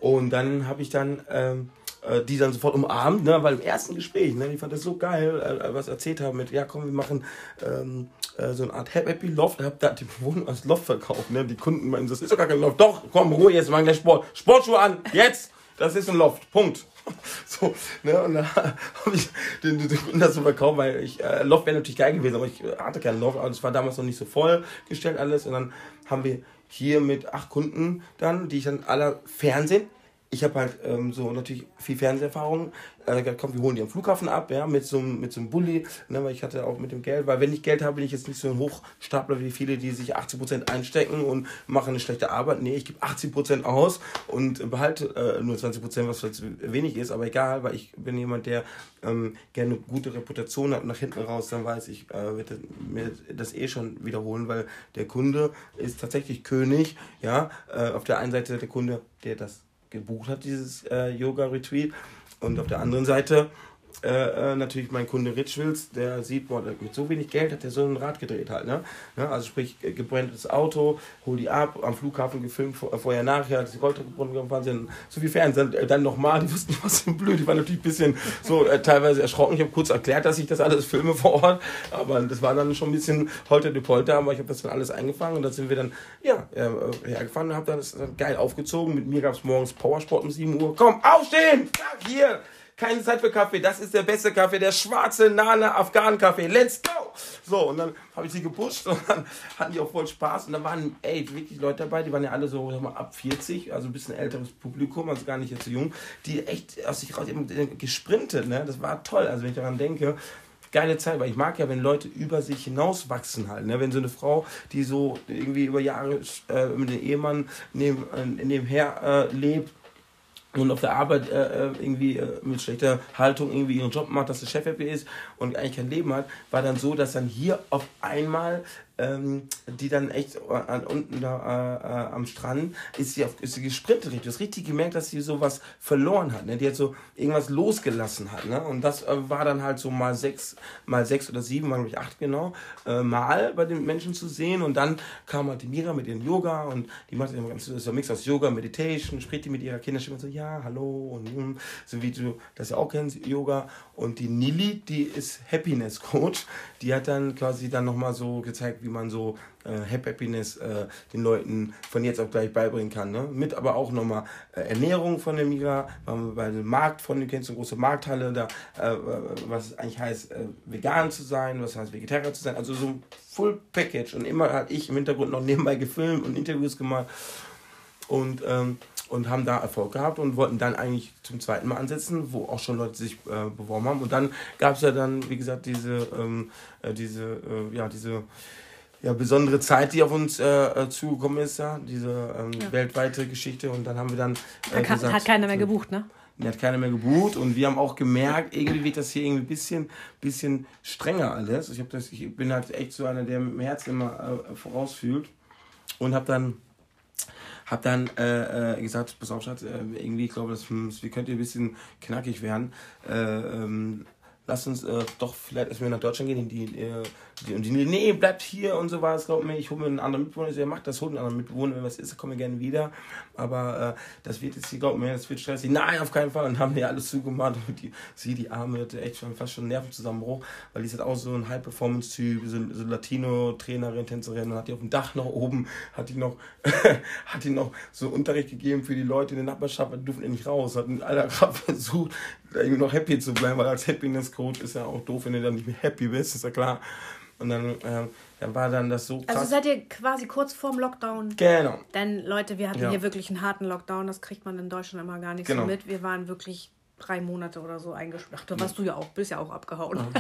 Und dann habe ich dann ähm, äh, die dann sofort umarmt, ne? weil im ersten Gespräch, ne? ich fand das so geil, äh, was erzählt haben mit, ja komm, wir machen ähm, äh, so eine Art Happy Loft, hab da die Wohnung als Loft verkauft, ne? die Kunden meinen, das ist doch gar kein Loft, doch, komm, Ruhe, jetzt machen gleich Sport, Sportschuhe an, jetzt, das ist ein Loft, Punkt. So, ne, und dann habe ich den, den Kunden das so verkauft, weil ich, äh, Loft wäre natürlich geil gewesen, aber ich hatte keinen Loft, aber es war damals noch nicht so vollgestellt alles und dann haben wir hier mit acht Kunden dann, die ich dann alle Fernsehen, ich habe halt ähm, so natürlich viel Fernseherfahrung. Äh, komm, wir holen die am Flughafen ab, ja, mit so, mit so einem Bulli, ne, weil ich hatte auch mit dem Geld, weil wenn ich Geld habe, bin ich jetzt nicht so ein Hochstapler wie viele, die sich 80% einstecken und machen eine schlechte Arbeit. Nee, ich gebe 80% aus und behalte äh, nur 20%, was vielleicht wenig ist, aber egal, weil ich bin jemand, der ähm, gerne eine gute Reputation hat und nach hinten raus, dann weiß ich, äh, wird mir das eh schon wiederholen, weil der Kunde ist tatsächlich König, ja, äh, auf der einen Seite der Kunde, der das gebucht hat, dieses äh, Yoga-Retreat. Und auf der anderen Seite äh, äh, natürlich mein Kunde Richwils, der sieht, boah, mit so wenig Geld hat der so ein Rad gedreht halt, ne? Ja, also sprich, äh, gebrandtes Auto, hol die ab, am Flughafen gefilmt, vor, vorher, nachher, die Gold gebrannt, gefahren sind, so viel Fernsehen, dann, nochmal, die wussten was sind blöd, die waren natürlich ein bisschen so äh, teilweise erschrocken, ich habe kurz erklärt, dass ich das alles filme vor Ort, aber das war dann schon ein bisschen holter de Polter, aber ich habe das dann alles eingefangen und dann sind wir dann, ja, äh, hergefahren und habe das dann geil aufgezogen, mit mir gab es morgens Powersport um 7 Uhr, komm, aufstehen, ja, hier, keine Zeit für Kaffee. Das ist der beste Kaffee, der schwarze Nana Afghan Kaffee. Let's go! So, und dann habe ich sie gepusht und dann hatten die auch voll Spaß. Und da waren, ey, wirklich Leute dabei, die waren ja alle so, sag mal, ab 40, also ein bisschen älteres Publikum, also gar nicht jetzt so jung, die echt aus sich raus eben gesprintet, ne? Das war toll. Also wenn ich daran denke, geile Zeit, weil ich mag ja, wenn Leute über sich hinauswachsen halt. Ne? Wenn so eine Frau, die so irgendwie über Jahre äh, mit dem Ehemann neben, äh, nebenher äh, lebt, und auf der Arbeit äh, äh, irgendwie äh, mit schlechter Haltung irgendwie ihren Job macht, dass der Chef happy ist und eigentlich kein Leben hat, war dann so, dass dann hier auf einmal ähm, die dann echt an, unten da äh, äh, am Strand ist sie, auf, ist sie gesprintet. Du hast richtig gemerkt, dass sie sowas verloren hat. Ne? Die hat so irgendwas losgelassen hat. Ne? Und das äh, war dann halt so mal sechs, mal sechs oder sieben, ich acht genau, äh, mal bei den Menschen zu sehen. Und dann kam halt die Mira mit ihrem Yoga und die macht immer ganz, ist ein Mix aus Yoga, Meditation, spricht die mit ihrer Kinderstimme so, ja, hallo und hm, so wie du das ja auch kennst, Yoga. Und die Nili, die ist Happiness Coach, die hat dann quasi dann nochmal so gezeigt, wie wie man so äh, Happiness äh, den Leuten von jetzt auf gleich beibringen kann. Ne? Mit aber auch nochmal äh, Ernährung von der Mira, bei dem Markt von, du kennst eine große Markthalle, da, äh, was eigentlich heißt, äh, vegan zu sein, was heißt Vegetarier zu sein, also so ein Full Package. Und immer hat ich im Hintergrund noch nebenbei gefilmt und Interviews gemacht. Und ähm, und haben da Erfolg gehabt und wollten dann eigentlich zum zweiten Mal ansetzen, wo auch schon Leute sich äh, beworben haben. Und dann gab es ja dann, wie gesagt, diese, ähm, äh, diese, äh, ja, diese ja, besondere Zeit, die auf uns äh, äh, zugekommen ist, ja, diese ähm, ja. weltweite Geschichte. Und dann haben wir dann. Äh, hat, gesagt, hat keiner mehr gebucht, ne? Hat keiner mehr gebucht und wir haben auch gemerkt, irgendwie wird das hier irgendwie ein bisschen, bisschen strenger alles. Ich, hab das, ich bin halt echt so einer, der mit dem Herz immer äh, vorausfühlt und habe dann hab dann äh, äh, gesagt, pass auf, Schatz, äh, irgendwie, ich glaube, das, wir könnte ein bisschen knackig werden. Äh, ähm, lass uns äh, doch vielleicht erstmal nach Deutschland gehen. Die, äh, die, die, nee, bleibt hier und so war es, glaub mir, ich hole mir einen anderen Mitbewohner. Ja, macht das, holt einen anderen Mitbewohner, wenn was ist, komme gerne wieder. Aber äh, das wird jetzt hier, glaub mir, das wird stressig. Nein, auf keinen Fall. Und haben wir alles zugemacht. Und die, sie, die Arme, hatte echt schon fast schon Nervenzusammenbruch, weil die ist halt auch so ein High-Performance-Typ, so, so Latino-Trainerin, Tänzerin. Und hat die auf dem Dach noch oben, hat die noch, hat die noch so Unterricht gegeben für die Leute in der Nachbarschaft, die durften nicht raus. Hat in aller Kraft versucht, irgendwie noch happy zu bleiben, weil als Happiness-Coach ist ja auch doof, wenn du dann nicht mehr happy bist, ist ja klar. Und dann, äh, dann war dann das so also krass. Also seid ihr quasi kurz vorm Lockdown? Genau. Denn Leute, wir hatten ja. hier wirklich einen harten Lockdown, das kriegt man in Deutschland immer gar nicht genau. so mit. Wir waren wirklich drei Monate oder so eingesperrt. Da warst du ja auch, bist ja auch abgehauen. Mhm.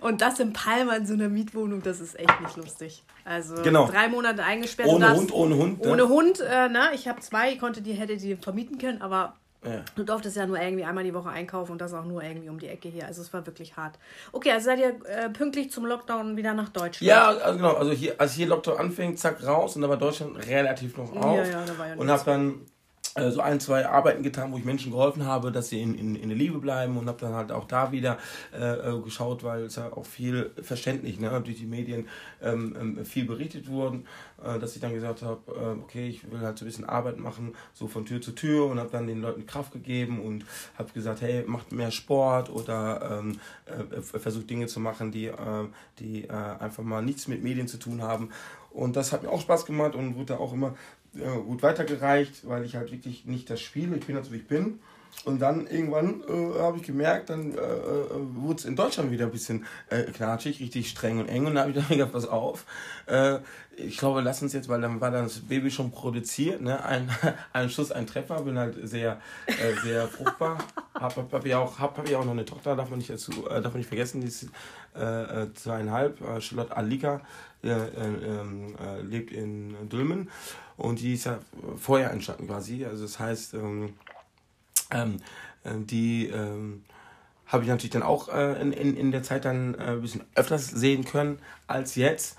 und das in Palma in so einer Mietwohnung, das ist echt nicht lustig. Also genau. drei Monate eingesperrt. Ohne darfst, Hund, ohne Hund. Ohne ne? Hund, äh, ne? Ich habe zwei, ich konnte die, hätte die vermieten können, aber ja. Du durftest ja nur irgendwie einmal die Woche einkaufen und das auch nur irgendwie um die Ecke hier. Also es war wirklich hart. Okay, also seid ihr äh, pünktlich zum Lockdown wieder nach Deutschland? Ja, also genau. Also hier, als hier Lockdown anfing, zack, raus und da war Deutschland relativ noch auf. Ja, ja, da war ja Und hab dann so ein, zwei Arbeiten getan, wo ich Menschen geholfen habe, dass sie in, in, in der Liebe bleiben und habe dann halt auch da wieder äh, äh, geschaut, weil es ja auch viel verständlich ne, durch die Medien ähm, ähm, viel berichtet wurden, äh, dass ich dann gesagt habe, äh, okay, ich will halt so ein bisschen Arbeit machen, so von Tür zu Tür und habe dann den Leuten Kraft gegeben und habe gesagt, hey, macht mehr Sport oder ähm, äh, versucht Dinge zu machen, die, die einfach mal nichts mit Medien zu tun haben. Und das hat mir auch Spaß gemacht und wurde auch immer äh, gut weitergereicht, weil ich halt wirklich nicht das spiele. Ich bin halt so, wie ich bin. Und dann irgendwann äh, habe ich gemerkt, dann äh, äh wurde es in Deutschland wieder ein bisschen äh, knatschig, richtig streng und eng. Und da habe ich dann gesagt, pass auf. Äh, ich glaube, lass uns jetzt, weil dann war dann das Baby schon produziert, ne? ein, ein Schuss, ein Treffer. Bin halt sehr, äh, sehr fruchtbar. Habe hab, hab ja auch, hab, hab ja auch noch eine Tochter, darf man nicht, dazu, äh, darf man nicht vergessen, die ist äh, zweieinhalb, äh, Charlotte Alika, äh, ähm, lebt in Dülmen. Und die ist ja vorher entstanden quasi. Also das heißt, ähm, ähm, äh, die ähm, habe ich natürlich dann auch äh, in, in, in der Zeit dann äh, ein bisschen öfters sehen können als jetzt.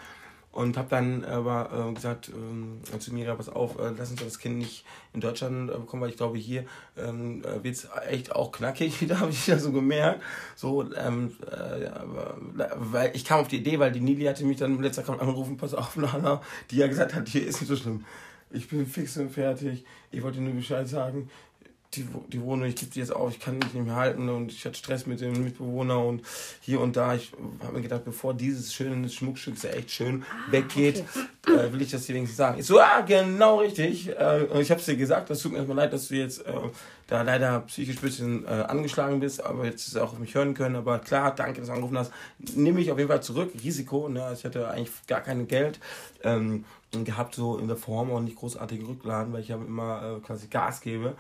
Und habe dann aber äh, gesagt äh, zu mir, pass auf, äh, lass uns das Kind nicht in Deutschland äh, bekommen, weil ich glaube, hier ähm, äh, wird es echt auch knackig wieder, habe ich ja so gemerkt. So, ähm, äh, weil ich kam auf die Idee, weil die Nili hatte mich dann im letzten Tag angerufen, pass auf, Lana, die ja gesagt hat, hier ist nicht so schlimm. Ich bin fix und fertig. Ich wollte nur Bescheid sagen die, die Wohnung, ich gebe die jetzt auf, ich kann nicht mehr halten und ich hatte Stress mit dem Mitbewohner und hier und da. Ich habe mir gedacht, bevor dieses schöne Schmuckstück, ist ja echt schön, ah, weggeht, okay. äh, will ich das dir wenigstens sagen. Ich so, ah, genau richtig. Äh, ich habe es dir gesagt, das tut mir erstmal leid, dass du jetzt äh, da leider psychisch ein bisschen äh, angeschlagen bist, aber jetzt auch auf mich hören können. Aber klar, danke, dass du angerufen hast. Nehme ich auf jeden Fall zurück. Risiko, ne? Also ich hatte eigentlich gar kein Geld. Ähm, gehabt, so in der Form und nicht großartige Rücklagen, weil ich ja immer äh, quasi Gas gebe.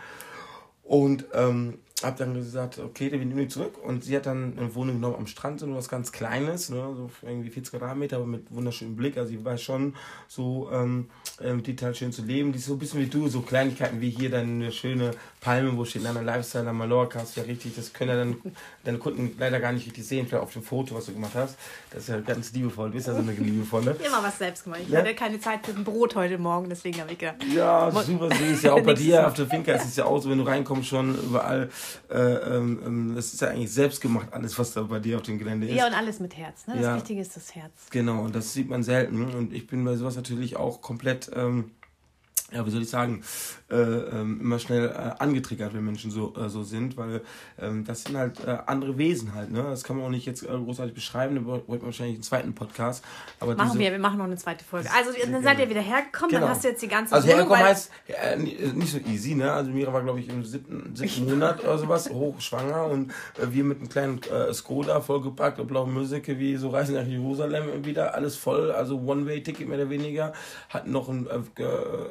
Und ähm, habe dann gesagt, okay, wir nehmen die zurück. Und sie hat dann eine Wohnung genommen am Strand, so was ganz Kleines, ne, so irgendwie 40 Quadratmeter, aber mit wunderschönem Blick. Also sie weiß schon so ähm, mit Detail schön zu leben. Die ist so ein bisschen wie du, so Kleinigkeiten wie hier deine schöne Palme, wo steht Nana Lifestyle am Mallorca, hast ja richtig, das können ja dann deine Kunden leider gar nicht richtig sehen, vielleicht auf dem Foto, was du gemacht hast. Das ist ja ganz liebevoll, du bist ja so eine liebevolle. Immer was selbst gemacht. Ich ja? hatte keine Zeit für ein Brot heute Morgen, deswegen habe ich gedacht. Ja, super süß. Ja, auch bei dir auf der Finca ist es ja auch so, wenn du reinkommst, schon überall, äh, ähm, ähm, das ist ja eigentlich selbst gemacht, alles, was da bei dir auf dem Gelände ist. Ja, und alles mit Herz, ne? Das ja. Wichtige ist das Herz. Genau, und das sieht man selten. Und ich bin bei sowas natürlich auch komplett. Ähm, ja, wie soll ich sagen, äh, ähm, immer schnell äh, angetriggert, wenn Menschen so, äh, so sind, weil ähm, das sind halt äh, andere Wesen halt, ne? Das kann man auch nicht jetzt äh, großartig beschreiben, da wollten wir wahrscheinlich einen zweiten Podcast. Aber machen diese, wir, wir machen noch eine zweite Folge. Also dann seid ihr wieder hergekommen, genau. dann hast du jetzt die ganze Also hergekommen heißt äh, nicht so easy, ne? Also Mira war, glaube ich, im siebten, siebten Monat oder sowas, hochschwanger und wir mit einem kleinen Skoda vollgepackt und blaue Musik, wie so Reisen nach Jerusalem wieder, alles voll, also One-Way-Ticket mehr oder weniger, hatten noch ein,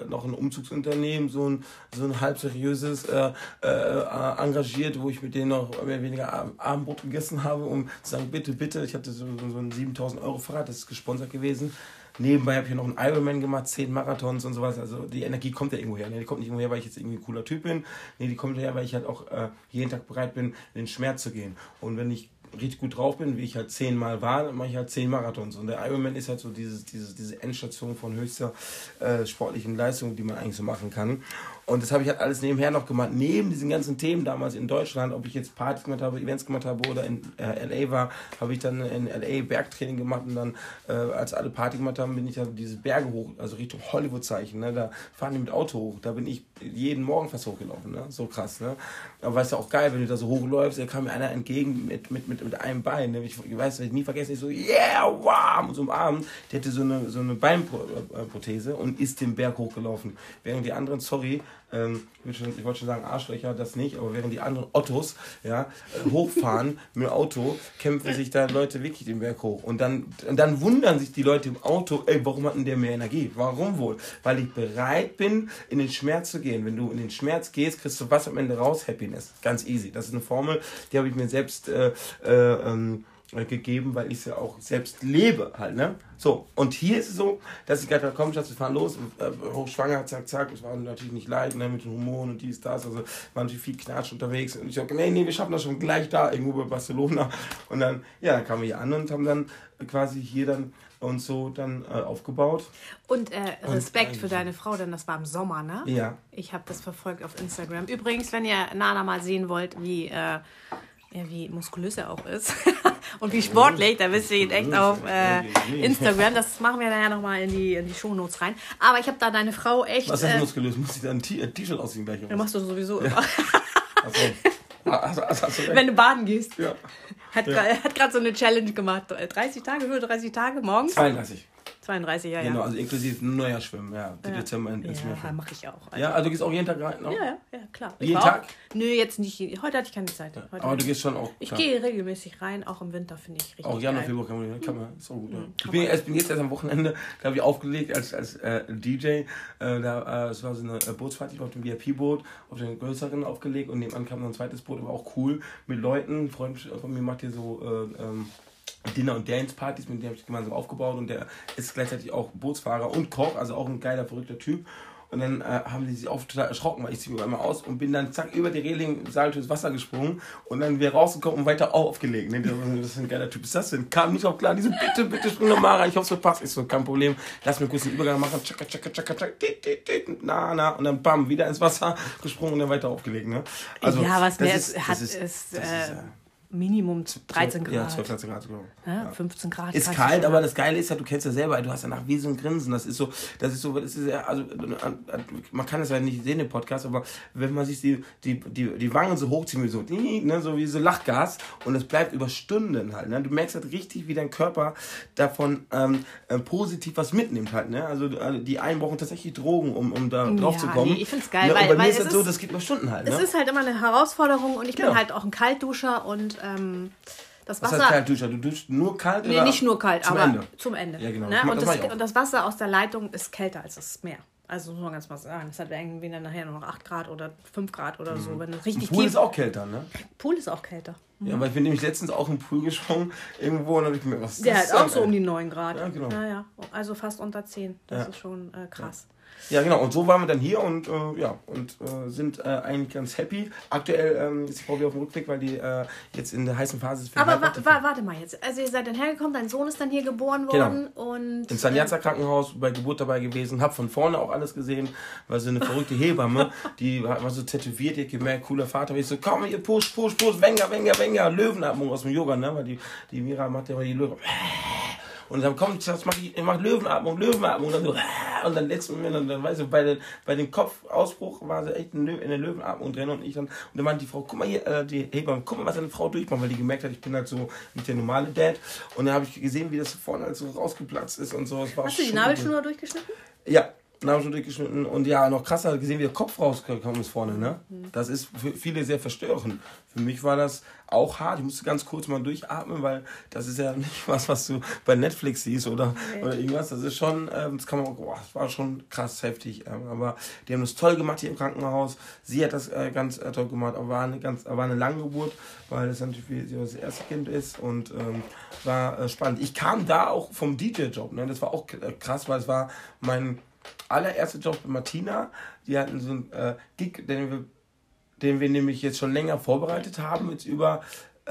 noch ein ein Umzugsunternehmen, so ein, so ein halb seriöses, äh, äh, engagiert, wo ich mit denen noch mehr oder weniger Abendbrot gegessen habe, um zu sagen, bitte, bitte, ich hatte so, so ein 7000 Euro Fahrrad, das ist gesponsert gewesen. Nebenbei habe ich noch einen Ironman gemacht, 10 Marathons und sowas. Also die Energie kommt ja irgendwo her. Ne? Die kommt nicht irgendwo her, weil ich jetzt irgendwie ein cooler Typ bin. Nee, die kommt her, weil ich halt auch äh, jeden Tag bereit bin, in den Schmerz zu gehen. Und wenn ich richtig gut drauf bin, wie ich halt zehnmal war, dann mache ich halt zehn Marathons. Und der Ironman ist halt so dieses, dieses, diese Endstation von höchster äh, sportlichen Leistung, die man eigentlich so machen kann. Und das habe ich halt alles nebenher noch gemacht, neben diesen ganzen Themen damals in Deutschland, ob ich jetzt Partys gemacht habe, Events gemacht habe oder in äh, LA war, habe ich dann in LA Bergtraining gemacht und dann, äh, als alle Party gemacht haben, bin ich dann diese Berge hoch, also Richtung Hollywood-Zeichen, ne? da fahren die mit Auto hoch, da bin ich jeden Morgen fast hochgelaufen, ne? so krass. Ne? Aber weißt du auch geil, wenn du da so hochläufst, da kam mir einer entgegen mit, mit, mit, mit einem Bein, ne? ich, ich weiß, ich nie vergessen, ich so, yeah, wow, und so umarmt, der hatte so eine, so eine Beinprothese und ist den Berg hochgelaufen, während die anderen, sorry, ähm, ich, schon, ich wollte schon sagen Arschlöcher, das nicht, aber während die anderen Ottos ja, äh, hochfahren mit dem Auto, kämpfen sich da Leute wirklich den Berg hoch. Und dann, dann wundern sich die Leute im Auto, ey, warum hat denn der mehr Energie? Warum wohl? Weil ich bereit bin, in den Schmerz zu gehen. Wenn du in den Schmerz gehst, kriegst du was am Ende raus? Happiness. Ganz easy. Das ist eine Formel, die habe ich mir selbst äh, äh, ähm, äh, gegeben, weil ich es ja auch selbst lebe halt, ne? So, und hier ist es so, dass ich gerade komm, Schatz, wir fahren los, äh, hochschwanger, zack, zack, es war natürlich nicht leicht, ne, mit den Hormonen und dies, das, also war natürlich viel Knatsch unterwegs und ich sag, nee, nee, wir schaffen das schon gleich da, irgendwo bei Barcelona und dann, ja, dann kamen wir hier an und haben dann quasi hier dann und so dann äh, aufgebaut. Und äh, Respekt und für deine Frau, denn das war im Sommer, ne? Ja. Ich habe das verfolgt auf Instagram. Übrigens, wenn ihr Nana mal sehen wollt, wie, äh, ja, wie muskulös er auch ist und wie sportlich, da wisst ihr ihn echt auf äh, Instagram. Das machen wir dann ja nochmal in die, in die Shownotes rein. Aber ich habe da deine Frau echt. Was heißt äh, muskulös? Muss ich da ein T-Shirt ausziehen gleich? Dann machst du sowieso immer. Ja. Also, also, also, Wenn du baden gehst. Ja. Hat ja. gerade so eine Challenge gemacht. 30 Tage, 35 Tage morgens? 32. 32, ja, ja. Genau, also inklusive neuer Schwimmen, ja. Die ja. Dezember ins Meer. Ja, mache ich auch. Also. Ja, also du gehst auch jeden Tag rein? Noch? Ja, ja, ja, klar. Jeden Tag? Auch, nö, jetzt nicht. Heute hatte ich keine Zeit. Ja. Aber du gehst schon auch. Ich gehe regelmäßig rein, auch im Winter finde ich richtig. Auch Januar, Februar kann man, kann man, ist auch gut. Ja. Mhm, ich bin, erst, bin jetzt erst am Wochenende, da habe ich aufgelegt als, als äh, DJ. Äh, da, äh, es war so eine äh, Bootsfahrt, ich war auf dem VIP-Boot, auf den größeren aufgelegt und nebenan kam noch ein zweites Boot, aber auch cool mit Leuten. Ein Freund von mir macht hier so. Äh, ähm, Dinner- und Dance-Partys, mit dem habe ich gemeinsam aufgebaut und der ist gleichzeitig auch Bootsfahrer und Koch, also auch ein geiler, verrückter Typ. Und dann äh, haben die sich oft total erschrocken, weil ich ziehe mich einmal aus und bin dann zack über die Reling salto ins Wasser gesprungen und dann wieder rausgekommen und weiter aufgelegt. Ne? Das ist ein geiler Typ. Ist das denn? Kam nicht auf klar. Die so, bitte, bitte spring nochmal rein. Ich hoffe, es passt. Ist so, kein Problem. Lass mir kurz einen Übergang machen. Tschakka, tschakka, tschakka, tschakka, na, na. Und dann bam, wieder ins Wasser gesprungen und dann weiter aufgelegt. Ne? Also, ja, was mehr ist, hat, ist, ist, äh, ist Minimum 13 Grad. Ja, 12, 13 Grad. Genau. Ja, 15 Grad. Ist kalt, Grad. aber das Geile ist ja, du kennst ja selber, du hast danach wie so ein Grinsen. Das ist so, das ist so, das ist ja, also, man kann das ja nicht sehen im Podcast, aber wenn man sich die, die, die, die Wangen so hochziehen, so, ne, so wie so Lachgas und es bleibt über Stunden halt, ne, du merkst halt richtig, wie dein Körper davon ähm, äh, positiv was mitnimmt halt, ne, also die einen brauchen tatsächlich Drogen, um, um da drauf ja, zu kommen. Nee, ich find's geil, ne, weil, bei mir weil ist das so, das geht über Stunden halt, ne? Es ist halt immer eine Herausforderung und ich bin halt auch ein Kaltduscher und ähm, das Wasser. Was heißt kalt duschen? Du duschst nur kalt? Nee, oder nicht nur kalt, zum aber Ende. zum Ende. Ja, genau. Ne? Und, das, und das Wasser aus der Leitung ist kälter als das Meer. Also muss man ganz mal sagen. Es hat irgendwie dann nachher nur noch 8 Grad oder 5 Grad oder so. Wenn es richtig Pool ist auch kälter, ne? Pool ist auch kälter. Ja, weil ich bin nämlich letztens auch im Pool gesprungen irgendwo und habe ich mir was ist Der das hat auch so um die 9 Grad. Ja, genau. Ja, ja. Also fast unter 10. Das Ja. ist schon äh, krass. Ja, genau. Und so waren wir dann hier und äh, ja und äh, sind äh, eigentlich ganz happy. Aktuell ähm, ist die Frau wieder auf dem Rückweg, weil die äh, jetzt in der heißen Phase ist. Aber wa wa warte mal jetzt. Also ihr seid dann hergekommen, dein Sohn ist dann hier geboren Genau. worden und Im Sanjatza Krankenhaus bei Geburt dabei gewesen, hab von vorne auch alles gesehen, war so eine verrückte Hebamme, die war war so tätowiert, hat gemerkt, cooler Vater, ich so, komm hier, push, push, push, Wenger, Wenger, Wenger, Löwenatmung aus dem Yoga, ne, weil die, die Mira macht ja mal die Löwen. Und dann kommt, das mach ich, mach Löwenatmung, Löwenatmung, und dann so, und dann letzten Moment, und dann weißt du, bei, den, bei dem Kopfausbruch war sie echt in der Löwenatmung drin und ich dann, und dann meinte die Frau, guck mal hier, äh, die Hebamme, guck mal, was eine Frau durchmacht, weil die gemerkt hat, ich bin halt so nicht der normale Dad. Und dann habe ich gesehen, wie das vorne halt so rausgeplatzt ist und so. Hast du die Nabelschnur durchgeschnitten? ja, Namen schon durchgeschnitten. Und ja, noch krasser gesehen, wie der Kopf rausgekommen ist vorne. Ne? Das ist für viele sehr verstörend. Für mich war das auch hart. Ich musste ganz kurz mal durchatmen, weil das ist ja nicht was, was du bei Netflix siehst oder, oder irgendwas. Das ist schon, ähm, das kann man, boah, das war schon krass heftig. Ähm, aber die haben das toll gemacht hier im Krankenhaus. Sie hat das äh, ganz äh, toll gemacht. Aber war eine ganz, war eine lange Geburt, weil das natürlich für sie das erste Kind ist und ähm, war äh, spannend. Ich kam da auch vom DJ-Job. Ne? Das war auch äh, krass, weil es war mein allererster Job mit Martina. Die hatten so einen äh, Gig, den wir, den wir nämlich jetzt schon länger vorbereitet haben, jetzt über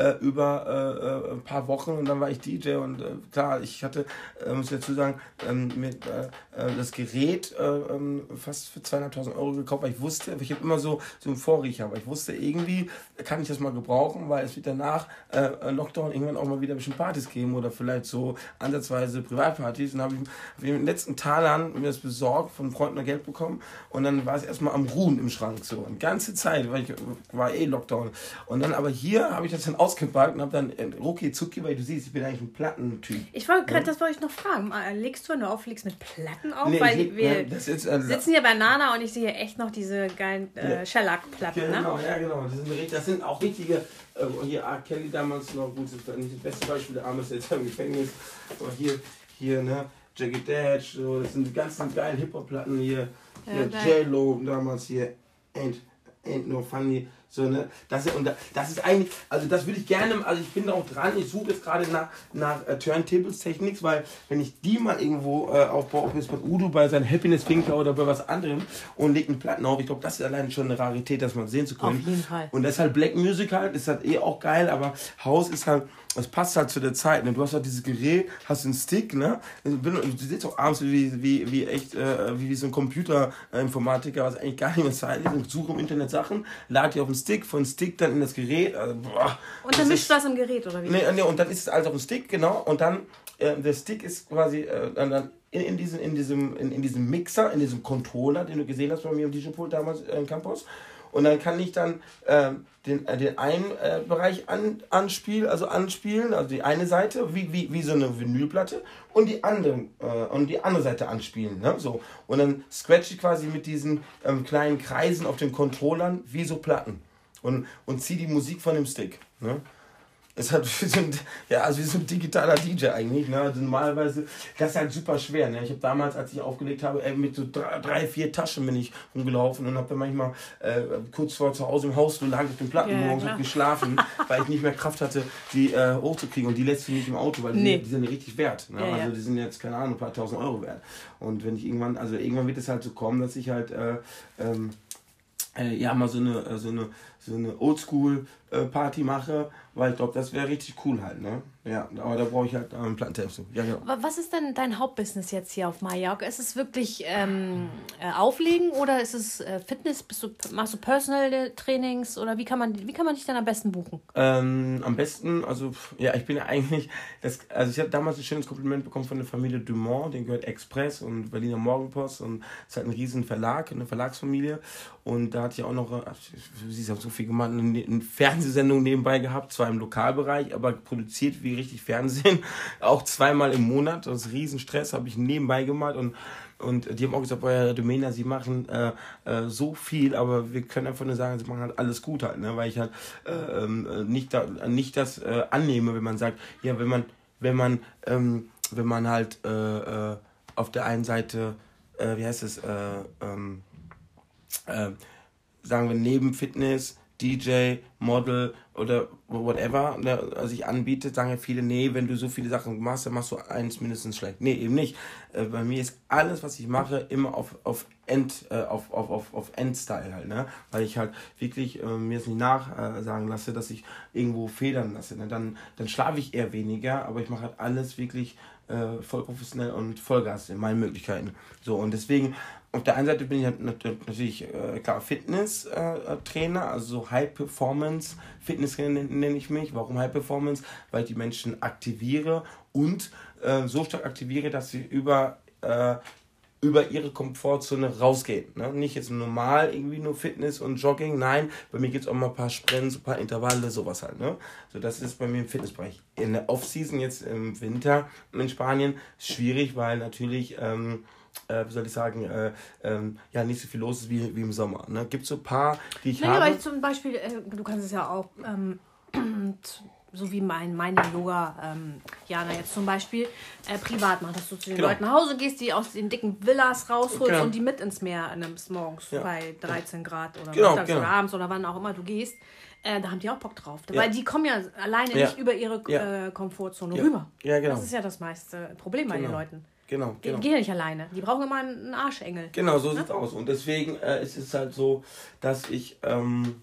äh, über äh, äh, ein paar Wochen und dann war ich DJ und äh, klar, ich hatte, äh, muss ich dazu sagen, ähm, mit, äh, das Gerät äh, ähm, fast für 200.000 Euro gekauft, weil ich wusste, ich habe immer so, so einen Vorriecher, aber ich wusste irgendwie, kann ich das mal gebrauchen, weil es wird danach Lockdown irgendwann auch mal wieder ein bisschen Partys geben oder vielleicht so ansatzweise Privatpartys. Und habe ich, hab in den letzten Talern mir das besorgt, von Freunden noch Geld bekommen und dann war es erstmal am Ruhen im Schrank so, eine ganze Zeit, weil ich war eh Lockdown. Und dann aber hier habe ich das dann ausgepackt und habe dann äh, rucki zucki, weil du siehst, ich bin eigentlich ein Plattentyp. Ich wollte gerade, das wollte ich noch fragen. Äh, Legst du, wenn du auflegst, mit Platten auf? Nee, Weil ich- wir ne, das ist, äh, sitzen hier bei Nana und ich sehe echt noch diese geilen äh, Ja. Shellac-Platten. Genau, Ne? ja, genau. Das sind, das sind auch richtige, äh, hier R. Kelly damals noch, gut, das ist nicht das beste Beispiel, der Arme ist jetzt im Gefängnis, aber hier, hier, ne, Jackie Dash, so, das sind die ganzen geilen Hip-Hop-Platten hier, hier Ja. J-Lo damals hier, Ain't, Ain't No Funny, so, ne, das, ist- und da- das ist eigentlich, also das würde ich gerne, also ich bin da auch dran, ich suche jetzt gerade nach, nach äh, Turntables Technics, weil wenn ich die mal irgendwo äh, aufbaue, ob jetzt bei Udo bei seinem Happiness Finker oder bei was anderem und legt einen Platten auf, ich glaube, das ist allein schon eine Rarität, das mal sehen zu können. Auf jeden Fall. Und das ist halt Black Music halt, ist halt eh auch geil, aber House ist halt, es passt halt zu der Zeit. Ne? Du hast halt dieses Gerät, hast einen Stick, ne? Du bin- du sitzt auch abends wie, wie, wie echt, äh, wie, wie so ein Computerinformatiker, was eigentlich gar nicht mehr Zeit ist. Und suche im Internet Sachen, lade die auf den Stick, von Stick dann in das Gerät. Also, boah, Und dann du das im Gerät, oder wie? Nee, nee, und dann ist es alles auf dem Stick, genau. Und dann, äh, der Stick ist quasi äh, dann, dann in, in, diesem, in, diesem, in, in diesem Mixer, in diesem Controller, den du gesehen hast bei mir im DJ-Pult damals äh, im Campus. Und dann kann ich dann ähm, den, äh, den einen äh, Bereich an, anspielen, also anspielen, also die eine Seite, wie, wie, wie so eine Vinylplatte, und die andere, äh, und die andere Seite anspielen. Ne? So. Und dann scratch ich quasi mit diesen ähm, kleinen Kreisen auf den Controllern wie so Platten. Und, und ziehe die Musik von dem Stick. Ne? Es hat wie so ein, ja, also wie so ein digitaler DJ eigentlich. Ne? Also normalerweise, das ist halt super schwer. Ne? Ich habe damals, als ich aufgelegt habe, ey, mit so drei, drei, vier Taschen bin ich rumgelaufen und habe dann manchmal äh, kurz vor zu Hause im Haus so lag auf den Platten Ja, ja, morgens hab geschlafen, weil ich nicht mehr Kraft hatte, die äh, hochzukriegen. Und die lässt du nicht im Auto, weil die, Nee. die sind ja richtig wert. Ne? Ja, ja. Also die sind jetzt, keine Ahnung, ein paar tausend Euro wert. Und wenn ich irgendwann, also irgendwann wird es halt so kommen, dass ich halt äh, ähm, äh, ja mal so eine äh, so eine so eine Oldschool äh, mache, weil ich glaube, das wäre richtig cool halt, ne? Ja, aber da brauche ich halt einen Plattentext. zu. Ja, genau. Wa- Was ist denn dein Hauptbusiness jetzt hier auf Mallorca? Ist es wirklich ähm, äh, Auflegen oder ist es äh, Fitness? Bist du, machst du Personal Trainings oder wie kann man, wie kann man dich dann am besten buchen? Ähm, am besten, also ja, ich bin ja eigentlich, das, also ich habe damals ein schönes Kompliment bekommen von der Familie Dumont, den gehört Express und Berliner Morgenpost und es ist halt ein riesen Verlag, eine Verlagsfamilie und da hatte ich auch noch, sie haben so viel gemacht, eine Fernsehsendung nebenbei gehabt, zwar im Lokalbereich, aber produziert wie richtig Fernsehen, auch zweimal im Monat, das ist riesen Stress, habe ich nebenbei gemacht und und die haben auch gesagt, boah, Herr Domena, sie machen äh, äh, so viel, aber wir können einfach nur sagen, sie machen halt alles gut halt, ne? Weil ich halt äh, ähm, äh, nicht, da, nicht das äh, annehme, wenn man sagt, ja, wenn man, wenn man, ähm, wenn man halt äh, äh, auf der einen Seite wie heißt es, äh, ähm, äh, sagen wir neben Fitness, DJ, Model oder whatever, ne, also ich anbiete, sagen ja viele, nee, wenn du so viele Sachen machst, dann machst du eins mindestens schlecht. Nee, eben nicht. Äh, bei mir ist alles, was ich mache, immer auf, auf End, äh, auf, auf, auf, auf Endstyle halt, ne? Weil ich halt wirklich äh, mir es nicht nachsagen lasse, dass ich irgendwo federn lasse. Ne? Dann, dann schlafe ich eher weniger, aber ich mache halt alles wirklich äh, voll professionell und Vollgas in meinen Möglichkeiten. So, und deswegen auf der einen Seite bin ich natürlich äh, klar Fitness-Trainer, äh, also so High Performance Fitness nenne ich mich. Warum High Performance? Weil ich die Menschen aktiviere und äh, so stark aktiviere, dass sie über äh, über ihre Komfortzone rausgehen. Ne? Nicht jetzt normal irgendwie nur Fitness und Jogging, nein, bei mir gibt es auch mal ein paar Sprints, ein paar Intervalle, sowas halt. Ne? So, das ist bei mir im Fitnessbereich. In der Off-Season, jetzt im Winter in Spanien, schwierig, weil natürlich ähm, äh, wie soll ich sagen, äh, ähm, ja, nicht so viel los ist wie, wie im Sommer. Ne? Gibt es so ein paar, die ich naja, habe? Weil zum Beispiel, äh, du kannst es ja auch, ähm, so wie mein, meine Yoga, ähm, Jana jetzt zum Beispiel, äh, privat machen, dass du zu den genau. Leuten nach Hause gehst, die aus den dicken Villas rausholst genau. und die mit ins Meer nimmst morgens ja. bei 13 Grad oder genau, mittags genau. oder abends oder wann auch immer du gehst. Äh, da haben die auch Bock drauf. Ja. Weil die kommen ja alleine ja. nicht über ihre äh, Komfortzone rüber. Ja, genau. Das ist ja das meiste Problem bei den genau. Leuten. Genau, genau. Die gehen ja nicht alleine. Die brauchen immer einen Arschengel. Genau, so ne? es aus. Und deswegen äh, ist es halt so, dass ich, ähm,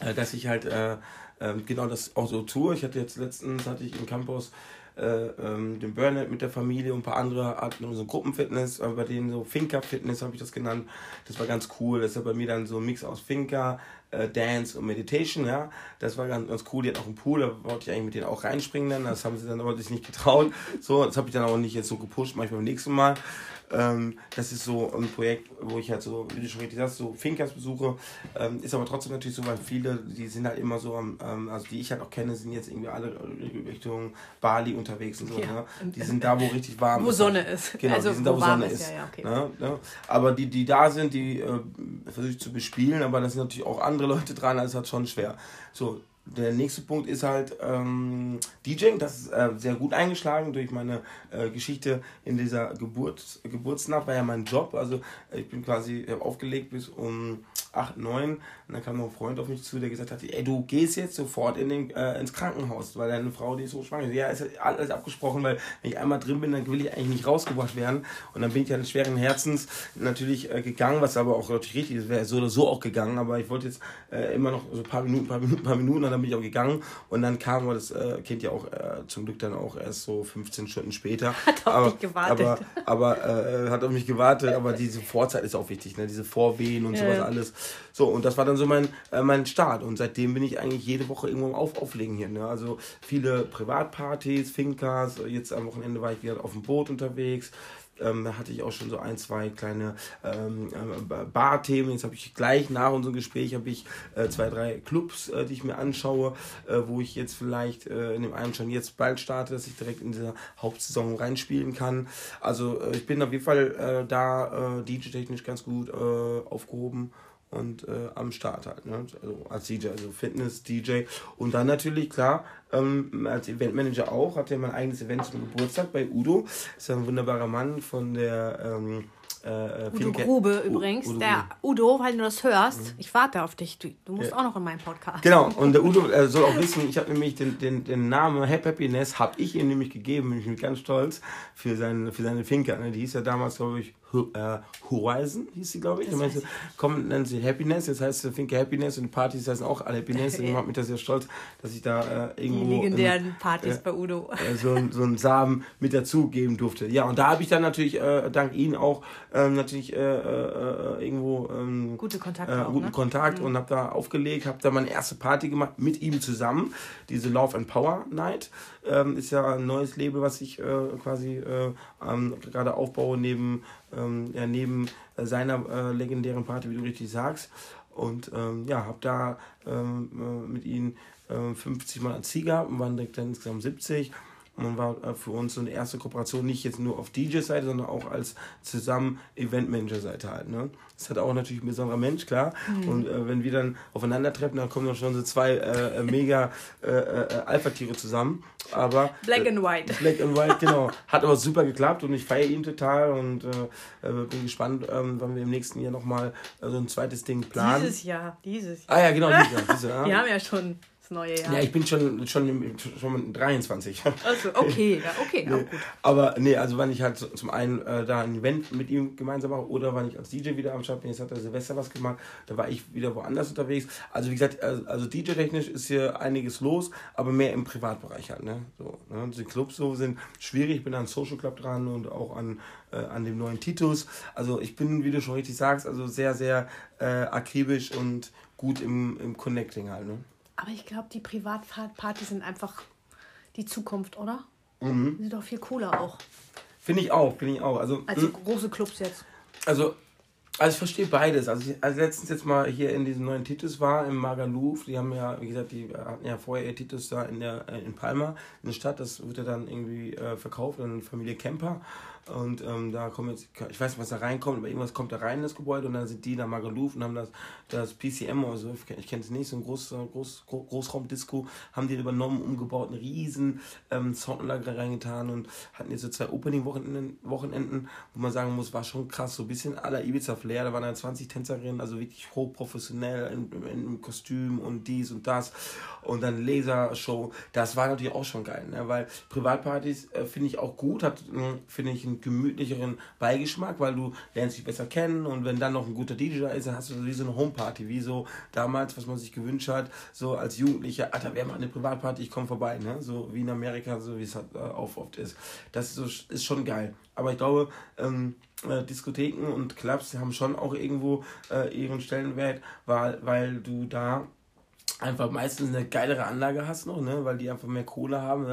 äh, dass ich halt äh, ähm, genau das auch so tue. Ich hatte jetzt letztens, hatte ich im Campus äh, ähm, den Burnout mit der Familie und ein paar andere Arten, so Gruppenfitness, äh, bei denen so Finca-Fitness habe ich das genannt. Das war ganz cool. Das ja bei mir dann so ein Mix aus Finca, äh, Dance und Meditation, ja. Das war ganz, ganz cool. Die hat auch einen Pool, da wollte ich eigentlich mit denen auch reinspringen dann. Das haben sie dann aber sich nicht getraut. So, das habe ich dann auch nicht jetzt so gepusht, manchmal beim nächsten Mal. Ähm, das ist so ein Projekt, wo ich halt so, wie du schon richtig sagst, so Finkers besuche. Ähm, ist aber trotzdem natürlich so, weil viele, die sind halt immer so, ähm, also die ich halt auch kenne, sind jetzt irgendwie alle Richtung Bali unterwegs und so. Ja. Ne? Die sind da, wo richtig warm wo ist. Wo Sonne ist. Genau, also, die sind da, wo, Sonne ist. ist. Ja, ja, okay. ne? Ne? Aber die, die da sind, die äh, versuche ich zu bespielen, aber da sind natürlich auch andere Leute dran, also ist halt schon schwer. So, der nächste Punkt ist halt ähm, DJing. Das ist äh, sehr gut eingeschlagen durch meine äh, Geschichte in dieser Geburt, Geburtsnacht. War ja mein Job. Also ich bin quasi aufgelegt bis um 8, 9. Und dann kam noch ein Freund auf mich zu, der gesagt hat, ey, du gehst jetzt sofort in den, äh, ins Krankenhaus, weil deine Frau, die ist so schwanger. Ja, ist alles abgesprochen, weil wenn ich einmal drin bin, dann will ich eigentlich nicht rausgebracht werden. Und dann bin ich ja schweren Herzens natürlich äh, gegangen, was aber auch natürlich richtig ist, wäre so oder so auch gegangen. Aber ich wollte jetzt äh, immer noch so ein paar Minuten, paar Minuten, paar Minuten, und dann bin ich auch gegangen. Und dann kam das äh, Kind ja auch äh, zum Glück dann auch erst so 15 Stunden später. Hat auf aber, mich gewartet. Aber, aber äh, hat auf mich gewartet, aber diese Vorzeit ist auch wichtig, ne? diese Vorwehen und ja. sowas alles. So, und das war dann so mein, äh, mein Start. Und seitdem bin ich eigentlich jede Woche irgendwo auf Auflegen hier. Ne? Also viele Privatpartys, Finkers. Jetzt am Wochenende war ich wieder auf dem Boot unterwegs. Ähm, da hatte ich auch schon so ein, zwei kleine ähm, äh, Barthemen. Jetzt habe ich gleich nach unserem Gespräch habe ich äh, zwei, drei Clubs, äh, die ich mir anschaue, äh, wo ich jetzt vielleicht äh, in dem einen schon jetzt bald starte, dass ich direkt in dieser Hauptsaison reinspielen kann. Also äh, ich bin auf jeden Fall da DJ-technisch ganz gut aufgehoben und äh, am Start halt. Ne? Also als DJ, also Fitness, DJ. Und dann natürlich, klar, ähm, als Eventmanager auch, hat er mein eigenes Event zum Geburtstag bei Udo. Ist ja ein wunderbarer Mann von der ähm, äh, Udo Grube übrigens. Udo der Udo, weil du das hörst, mhm. ich warte auf dich. Du, du musst ja. auch noch in meinen Podcast. Genau, und der Udo äh, soll auch wissen, ich habe nämlich den, den, den Namen Happy Happiness, habe ich ihm nämlich gegeben, bin ich ganz stolz, für, sein, für seine Finca. Ne? Die hieß ja damals, glaube ich, äh, Horizon hieß sie, glaube ich. Das meinte, komm, nennen sie Happiness, jetzt heißt sie Finke Happiness und Partys heißen auch alle Happiness. Ich mache mich da sehr stolz, dass ich da äh, irgendwo. Die legendären in, Partys äh, bei Udo. Äh, so, so einen Samen mit dazugeben durfte. Ja, und da habe ich dann natürlich äh, dank Ihnen auch ähm, natürlich äh, irgendwo ähm, gute Kontakt auch, guten ne? Kontakt mhm. und habe da aufgelegt, habe da meine erste Party gemacht mit ihm zusammen, diese Love and Power Night ähm, ist ja ein neues Label, was ich äh, quasi äh, ähm, gerade aufbaue, neben, ähm, ja, neben äh, seiner äh, legendären Party, wie du richtig sagst. Und ähm, ja, habe da ähm, äh, mit ihm 50 äh, Mal als gehabt und waren direkt dann insgesamt 70. Und war äh, für uns so eine erste Kooperation, nicht jetzt nur auf DJ-Seite, sondern auch als zusammen Event-Manager-Seite halt. Ne? Das hat auch natürlich ein besonderer Mensch, klar. Mhm. Und äh, wenn wir dann aufeinandertreffen, dann kommen dann schon so zwei äh, äh mega äh, äh, Alpha-Tiere zusammen. Aber, Black and White. Black and White, genau. Hat aber super geklappt und ich feiere ihn total und bin gespannt, ähm, wann wir im nächsten Jahr nochmal so ein zweites Ding planen. Dieses Jahr, dieses Jahr. Ah ja, genau, dieses Jahr. Dieses Jahr. wir haben ja schon das neue Jahr. Ja, ich bin schon, schon, schon 23. Also, okay, ja, okay, nee. gut. Aber nee, also wann ich halt zum einen äh, da ein Event mit ihm gemeinsam mache oder wann ich als DJ wieder am Start bin, jetzt hat er Silvester was gemacht, da war ich wieder woanders unterwegs. Also wie gesagt, also, also DJ-technisch ist hier einiges los, aber mehr im Privatbereich halt. Ne? So, ne? Die Clubs so sind schwierig, ich bin an Social Club dran und auch an, äh, an dem neuen Titus. Also ich bin, wie du schon richtig sagst, also sehr, sehr äh, akribisch und gut im, im Connecting halt. Ne? Aber ich glaube, die Privatpartys sind einfach die Zukunft, oder? Mhm. Die sind doch viel cooler auch. Finde ich auch, finde ich auch. Also, Als die hm. große Clubs jetzt. Also, also ich verstehe beides. Also, ich, als letztens jetzt mal hier in diesem neuen Titus war, im Magaluf, die haben ja, wie gesagt, die hatten ja vorher ihr Titus da in, der, in Palma, in der Stadt, das wurde dann irgendwie äh, verkauft an Familie Kemper. Und ähm, da kommen jetzt, ich weiß nicht, was da reinkommt, aber irgendwas kommt da rein in das Gebäude und dann sind die da Magaluf und haben das, das PCM so, ich, kenne es nicht, so ein Groß, Groß, Großraumdisco, haben die übernommen, umgebaut, eine riesen ähm, Soundanlage reingetan und hatten jetzt so zwei Opening-Wochenenden, Wochenenden, wo man sagen muss, war schon krass, so ein bisschen aller Ibiza-Flair, da waren dann 20 Tänzerinnen, also wirklich hochprofessionell in, in, Kostüm und dies und das und dann Lasershow, das war natürlich auch schon geil, ne? weil Privatpartys äh, finde ich auch gut, hm, finde ich, ein gemütlicheren Beigeschmack, weil du lernst dich besser kennen und wenn dann noch ein guter DJ da ist, dann hast du wie so eine Homeparty, wie so damals, was man sich gewünscht hat, so als Jugendlicher, ah, da wäre mal eine Privatparty, ich komme vorbei, ne? so wie in Amerika, so wie es halt, äh, oft ist. Das ist, so, ist schon geil. Aber ich glaube, ähm, äh, Diskotheken und Clubs haben schon auch irgendwo äh, ihren Stellenwert, weil, weil du da einfach meistens eine geilere Anlage hast noch, ne, weil die einfach mehr Kohle haben.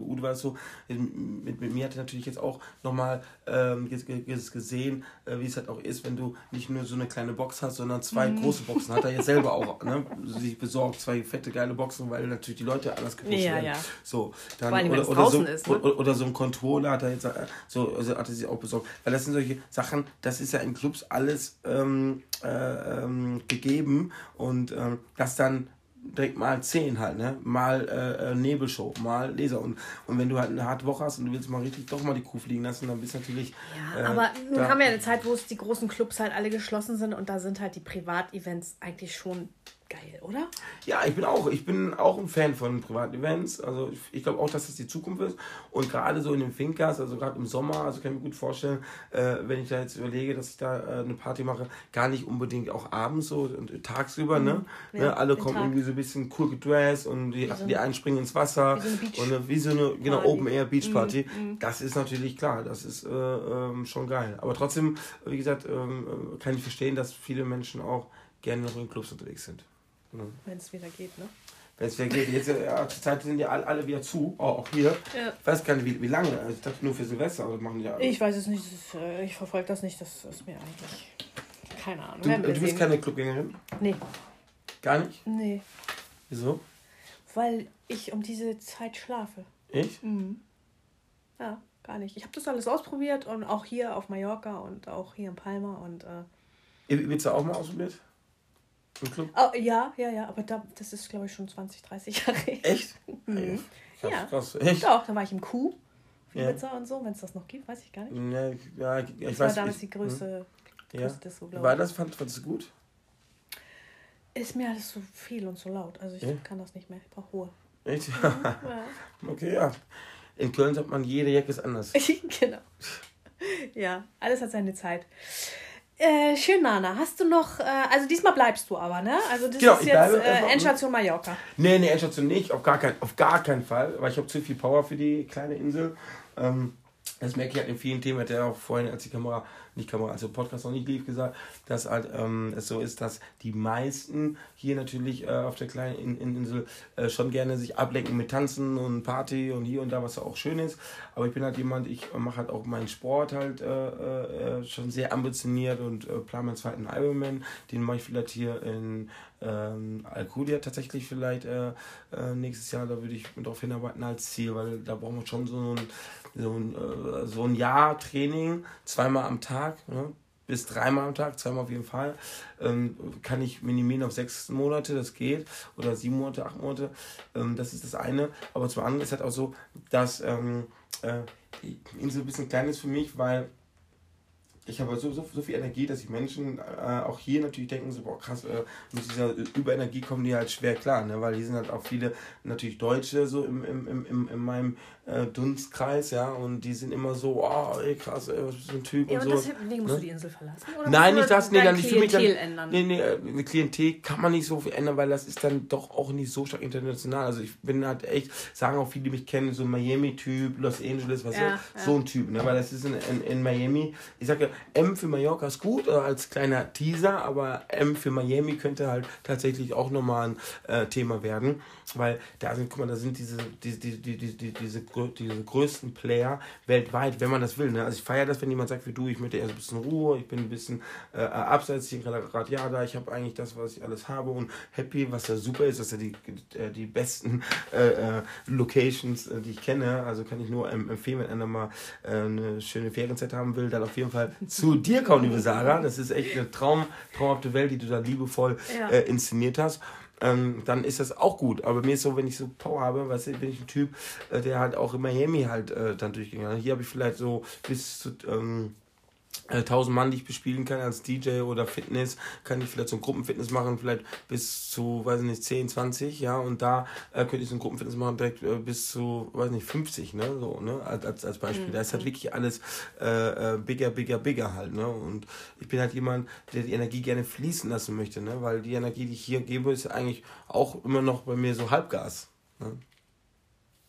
Udo war es so, mit, mit mir hat er natürlich jetzt auch nochmal ähm, gesehen, äh, wie es halt auch ist, wenn du nicht nur so eine kleine Box hast, sondern zwei mhm. große Boxen. Hat er jetzt selber auch ne, sich besorgt, zwei fette geile Boxen, weil natürlich die Leute anders gepusht ja, werden. Ja. So, dann, allem, oder, oder, so, ist, ne? oder, oder, so ein Controller hat er jetzt äh, so, also hat er sich auch besorgt. Weil das sind solche Sachen, das ist ja in Clubs alles ähm, äh, ähm, gegeben und ähm, das dann direkt mal 10 halt, ne? Mal äh, äh, Nebelshow, mal Laser. Und, und wenn du halt eine harte Woche hast und du willst mal richtig doch mal die Kuh fliegen lassen, dann bist du natürlich. Ja, äh, aber nun haben wir ja eine Zeit, wo es die großen Clubs halt alle geschlossen sind und da sind halt die Privatevents eigentlich schon geil, oder? Ja, ich bin auch, ich bin auch ein Fan von Privatevents. Also ich, glaube auch, dass das die Zukunft ist. Und gerade so in den Finkers, also gerade im Sommer, also kann ich mir gut vorstellen, äh, wenn ich da jetzt überlege, dass ich da äh, eine Party mache, gar nicht unbedingt auch abends so und tagsüber, ne? mhm. ne? Ja, ne? Alle kommen Tag. irgendwie so ein bisschen cool gedressed und die, so die einen springen ins Wasser. Wie so und wie so eine genau, Open Air Beach mhm, Party. Mhm. Das ist natürlich klar, das ist äh, ähm, schon geil. Aber trotzdem, wie gesagt, ähm, äh, kann ich verstehen, dass viele Menschen auch gerne noch in Clubs unterwegs sind. Mhm. Wenn es wieder geht, ne? Wenn es wieder geht. Jetzt, ja, zur Zeit sind ja alle, alle wieder zu, oh, auch hier. Ja. Ich weiß gar nicht, wie, wie lange. Also ich dachte nur für Silvester, aber machen ja alle. Ich weiß es nicht, ist, äh, ich verfolge das nicht, das ist mir eigentlich. Keine Ahnung. Du, du bist keine Clubgängerin? Nee. Gar nicht? Nee. Wieso? Weil ich um diese Zeit schlafe. Ich? Mhm. Ja, gar nicht. Ich habe das alles ausprobiert und auch hier auf Mallorca und auch hier in Palma und. Äh, Willst du auch mal ausprobiert? Club? Oh, ja, ja, ja, aber da, das ist, glaube ich, schon 20, 30 Jahre. Echt? Mhm. Krass, ja. Krass. Echt? Doch, da war ich im Kuh. Ibiza ja. und so, wenn es das noch gibt, weiß ich gar nicht. Ja, ja ich, das ich war damals ich, die größte, hm? ja. Disco, glaube ich. War das, fand, fandest du gut? Ist mir alles so viel und so laut. Also ich ja? kann das nicht mehr. Ich brauche Ruhe. Echt? Mhm, ja. okay, ja. In Köln sagt man, jede Jacke ist anders. genau. Ja, alles hat seine Zeit. Äh, schön, Nana. Hast du noch, äh, also diesmal bleibst du aber, ne? Also das genau, ist jetzt äh, Endstation Mallorca. Nee, nee, Endstation nicht, auf gar, kein, auf gar keinen Fall, weil ich habe zu viel Power für die kleine Insel. Ähm, das merke ich halt in vielen Themen, hat er auch vorhin, als die Kamera nicht Kamera, also Podcast noch nicht lief gesagt, dass halt ähm, es so ist, dass die meisten hier natürlich äh, auf der kleinen in Insel äh, schon gerne sich ablenken mit Tanzen und Party und hier und da, was auch schön ist. Aber ich bin halt jemand, ich mache halt auch meinen Sport halt äh, äh, schon sehr ambitioniert und äh, plane meinen zweiten Ironman. Den mache ich vielleicht hier in ähm, Alcudia tatsächlich vielleicht äh, äh, nächstes Jahr. Da würde ich darauf hinarbeiten als Ziel, weil da brauchen wir schon so ein, so ein, äh, so ein Jahr Training, zweimal am Tag. Ne? bis dreimal am Tag, zweimal auf jeden Fall. Ähm, kann ich minimieren auf sechs Monate, das geht. Oder sieben Monate, acht Monate. Ähm, das ist das eine. Aber zum anderen ist halt auch so, dass ähm, äh, Insel ein bisschen klein ist für mich, weil ich habe so, so, so viel Energie, dass die Menschen äh, auch hier natürlich denken, so, boah, krass, äh, mit dieser Überenergie kommen die halt schwer klar, ne? weil hier sind halt auch viele natürlich Deutsche so im, im, im, in meinem äh, Dunstkreis, ja, und die sind immer so, oh, ey, krass, ey, was bist du ein Typ ja, und, und so. Deswegen musst ne? du die Insel verlassen? Nein, nicht das, nee, dann nicht für mich. Dann, ändern? Nee, nee, eine Klientel kann man nicht so viel ändern, weil das ist dann doch auch nicht so stark international. Also ich bin halt echt, sagen auch viele, die mich kennen, so ein Miami-Typ, Los Angeles, was ja, ja, so ein Typ, ne, weil das ist in, in, in Miami, ich sage M für Mallorca ist gut, äh, als kleiner Teaser, aber M für Miami könnte halt tatsächlich auch nochmal ein äh, Thema werden, weil da sind, guck mal, da sind diese, die, die, die, die, die, diese diese größten Player weltweit, wenn man das will. Ne? Also ich feiere das, wenn jemand sagt wie du, ich möchte erst ein bisschen Ruhe, ich bin ein bisschen äh, abseits, hier gerade ja da, ich habe eigentlich das, was ich alles habe und happy, was ja super ist, dass er die, äh, die besten äh, äh Locations, äh, die ich kenne, also kann ich nur empfehlen, wenn einer mal äh, eine schöne Ferienzeit haben will, dann auf jeden Fall zu dir kommen, liebe Sarah. Das ist echt eine Traum, traumhafte Welt, die du da liebevoll ja. inszeniert hast ähm, dann ist das auch gut. Aber mir ist so, wenn ich so Power habe, weißt du, bin ich ein Typ, äh, der halt auch in Miami halt äh, dann durchgegangen Hier habe ich vielleicht so bis zu. Ähm, 1000 äh, Mann, die ich bespielen kann als DJ oder Fitness, kann ich vielleicht so ein Gruppenfitness machen, vielleicht bis zu, weiß nicht, 10, 20, ja, und da äh, könnte ich so ein Gruppenfitness machen, direkt äh, bis zu, weiß nicht, 50, ne, so, ne, als, als Beispiel. Mhm. Da ist halt wirklich alles äh, äh, bigger, bigger, bigger halt, ne, und ich bin halt jemand, der die Energie gerne fließen lassen möchte, ne, weil die Energie, die ich hier gebe, ist eigentlich auch immer noch bei mir so Halbgas, ne.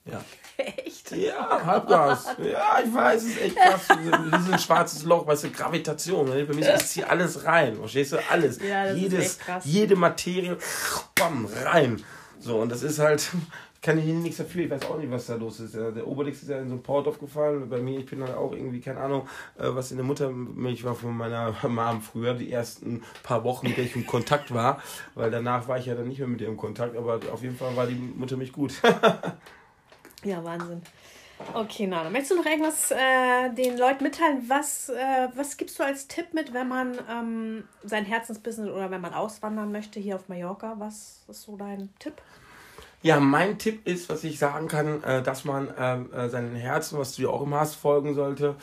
Ja. Echt? Ja, Halbgas. Ja, ich weiß, es ist echt krass. Wie so ein schwarzes Loch, weißt du, Gravitation. Ne? Bei mir ist hier alles rein. Verstehst du? Alles. Ja, das Jedes, ist echt krass. Jede Materie, bam, rein. So, und das ist halt, kann ich hier nichts dafür. Ich weiß auch nicht, was da los ist. Der Obelix ist ja in so ein Port aufgefallen. Bei mir, ich bin dann auch irgendwie, keine Ahnung, äh, was in der Muttermilch war von meiner Mom früher, die ersten paar Wochen, mit der ich in Kontakt war. Weil danach war ich ja dann nicht mehr mit ihr im Kontakt. Aber auf jeden Fall war die Muttermilch gut. Ja, Wahnsinn. Okay, Nana, möchtest du noch irgendwas äh, den Leuten mitteilen? Was, äh, was gibst du als Tipp mit, wenn man ähm, sein Herzensbusiness oder wenn man auswandern möchte hier auf Mallorca? Was ist so dein Tipp? Ja, mein Tipp ist, was ich sagen kann, äh, dass man ähm, äh, seinem Herzen, was du ja auch immer hast, folgen sollte.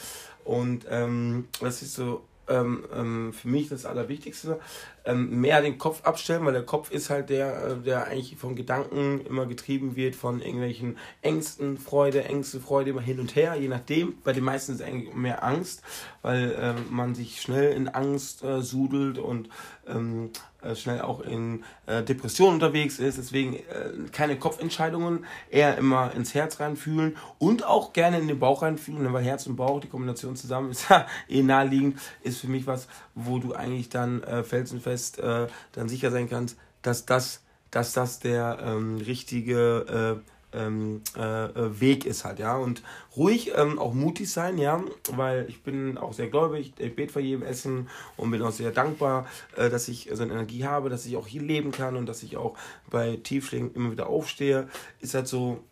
Und ähm, das ist so ähm, ähm, für mich das Allerwichtigste ähm, mehr den Kopf abstellen, weil der Kopf ist halt der, äh, der eigentlich von Gedanken immer getrieben wird, von irgendwelchen Ängsten, Freude, Ängste, Freude immer hin und her, je nachdem. Bei den meisten ist eigentlich mehr Angst, weil äh, man sich schnell in Angst äh, sudelt und ähm, äh, schnell auch in äh, Depressionen unterwegs ist. Deswegen äh, keine Kopfentscheidungen, eher immer ins Herz reinfühlen und auch gerne in den Bauch reinfühlen, weil Herz und Bauch, die Kombination zusammen ist eh naheliegend, ist für mich was, wo du eigentlich dann äh, felsenfest äh, dann sicher sein kannst, dass das, dass das der ähm, richtige äh, ähm, äh, äh, Weg ist halt, ja. Und ruhig, ähm, auch mutig sein, ja, weil ich bin auch sehr gläubig, ich bete vor jedem Essen und bin auch sehr dankbar, äh, dass ich so eine Energie habe, dass ich auch hier leben kann und dass ich auch bei Tiefschlägen immer wieder aufstehe. Ist halt so,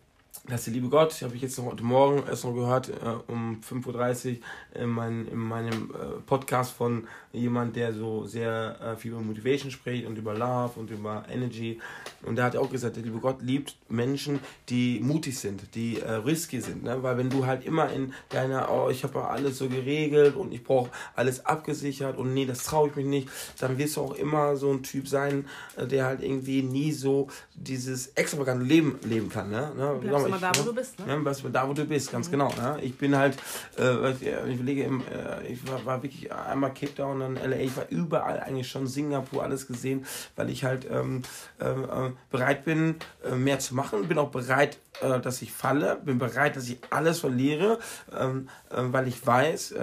dass der liebe Gott, habe ich jetzt noch heute Morgen erst noch gehört, äh, um 5.30 Uhr in, mein, in meinem äh, Podcast von jemand, der so sehr äh, viel über Motivation spricht und über Love und über Energy. Und der hat auch gesagt, der liebe Gott liebt Menschen, die mutig sind, die äh, risky sind. Ne? Weil wenn du halt immer in deiner, oh, ich habe alles so geregelt und ich brauche alles abgesichert und nee, das traue ich mich nicht, dann wirst du auch immer so ein Typ sein, äh, der halt irgendwie nie so dieses extravagante Leben leben kann. Ne? ne? Immer da, wo ne? du bist. Ne? Ja, bleibst da, wo du bist, ganz mhm. genau. Ne? Ich bin halt, äh, ich überlege, äh, ich war, war wirklich einmal Cape Town, dann LA, ich war überall eigentlich schon Singapur, alles gesehen, weil ich halt ähm, ähm, äh, bereit bin, äh, mehr zu machen, bin auch bereit, äh, dass ich falle, bin bereit, dass ich alles verliere, ähm, äh, weil ich weiß,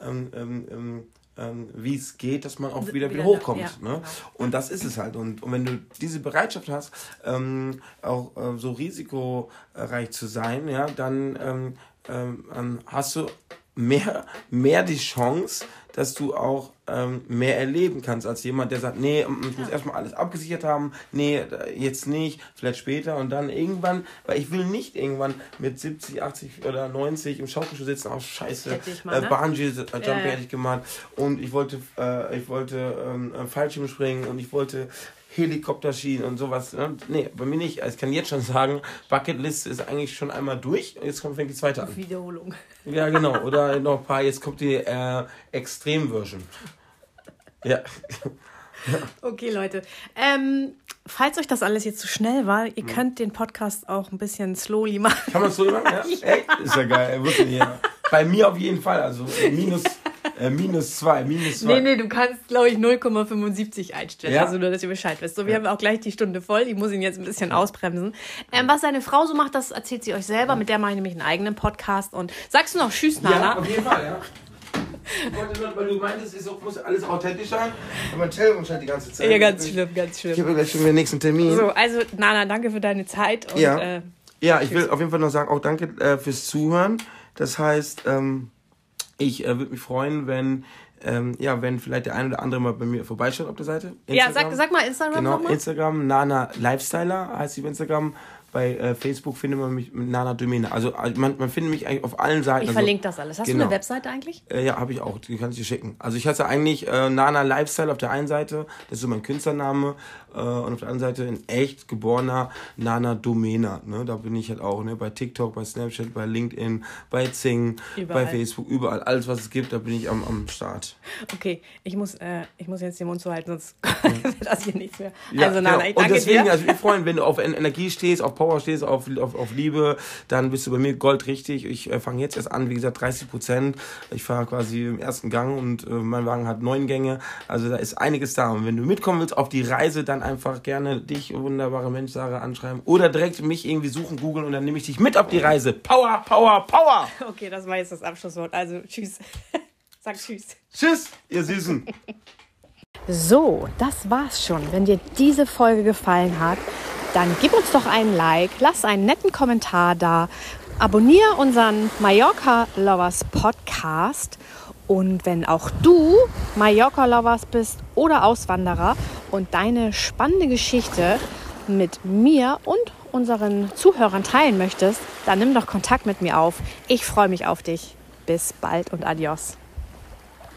ähm, ähm, wie es geht, dass man auch wieder, wieder hochkommt. Ja, ne? Genau. Und das ist es halt. Und, und wenn du diese Bereitschaft hast, ähm, auch äh, so risikoreich zu sein, ja, dann ähm, ähm, hast du mehr, mehr die Chance, dass du auch ähm, mehr erleben kannst als jemand, der sagt, nee, mm, ich muss ja. erstmal alles abgesichert haben, nee, jetzt nicht, vielleicht später und dann irgendwann, weil ich will nicht irgendwann mit 70, 80 oder 90 im Schaukelstuhl sitzen, auch oh, scheiße, mal, ne? äh, Bungee Jumping ja, hätte ich gemacht und ich wollte, äh, ich wollte ähm, Fallschirm springen und ich wollte Helikopterschienen und sowas. Ne? Nee, bei mir nicht. Also ich kann jetzt schon sagen, Bucketlist ist eigentlich schon einmal durch. Jetzt kommt, fängt die zweite an. Wiederholung. Ja, genau. Oder noch ein paar, jetzt kommt die äh, Extrem-Version. Ja. Okay, Leute. Ähm, falls euch das alles jetzt zu schnell war, ihr mhm. könnt den Podcast auch ein bisschen slowly machen. Kann man slowly machen? Ja? ja. Echt? Ist ja geil. Bei mir auf jeden Fall. Also minus äh, minus zwei, minus zwei. Nee, nee, du kannst, glaube ich, 0,75 einstellen. Ja? Also nur, dass ihr Bescheid wisst. So, wir ja. haben auch gleich die Stunde voll. Ich muss ihn jetzt ein bisschen ausbremsen. Ähm, was seine Frau so macht, das erzählt sie euch selber. Mit der mache ich nämlich einen eigenen Podcast. Und sagst du noch Tschüss, Nana? Ja, auf jeden Fall, ja. Ich wollte nur, weil du meintest, es muss alles authentisch sein. Aber mein Telefon scheint die ganze Zeit. Ja, ganz schlimm, ganz schlimm. Ich habe gleich schon den nächsten Termin. So, also Nana, danke für deine Zeit. Und, ja. Äh, ja, ich will auf jeden Fall noch sagen, auch danke äh, fürs Zuhören. Das heißt, ähm, ich äh, würde mich freuen, wenn ähm, ja, wenn vielleicht der eine oder andere mal bei mir vorbeischaut auf der Seite. Instagram. Ja, sag, sag mal Instagram Genau. Instagram, Nana Lifestyler heißt sie auf Instagram. Bei äh, Facebook findet man mich mit Nana Domina. Also äh, man, man findet mich eigentlich auf allen Seiten. Ich also, verlinke das alles. Hast genau. du eine genau. Webseite eigentlich? Äh, ja, habe ich auch. Die kann ich dir schicken. Also ich hatte eigentlich äh, Nana Lifestyle auf der einen Seite. Das ist so mein Künstlername. Äh, und auf der anderen Seite ein echt geborener Nana Domena. Ne? Da bin ich halt auch ne? bei TikTok, bei Snapchat, bei LinkedIn, bei Zing, überall. bei Facebook, überall. Alles, was es gibt, da bin ich am, am Start. Okay, ich muss, äh, ich muss jetzt den Mund zuhalten, sonst wird das hier nichts mehr. Ja, also Nana, genau. ich danke Und deswegen, dir. also wir freuen, wenn du auf Energie stehst, auf Power stehst, auf, auf, auf Liebe, dann bist du bei mir Gold richtig. Ich äh, fange jetzt erst an, wie gesagt, 30 Prozent. Ich fahre quasi im ersten Gang und äh, mein Wagen hat neun Gänge. Also da ist einiges da. Und wenn du mitkommen willst auf die Reise, dann einfach gerne dich, wunderbare Mensch, Sarah, anschreiben. Oder direkt mich irgendwie suchen, googeln und dann nehme ich dich mit auf die Reise. Power, Power, Power! Okay, das war jetzt das Abschlusswort. Also, tschüss. Sag tschüss. Tschüss, ihr Süßen. So, das war's schon. Wenn dir diese Folge gefallen hat, dann gib uns doch einen Like, lass einen netten Kommentar da, abonniere unseren Mallorca Lovers Podcast und wenn auch du Mallorca-Lovers bist oder Auswanderer und deine spannende Geschichte mit mir und unseren Zuhörern teilen möchtest, dann nimm doch Kontakt mit mir auf. Ich freue mich auf dich. Bis bald und adios.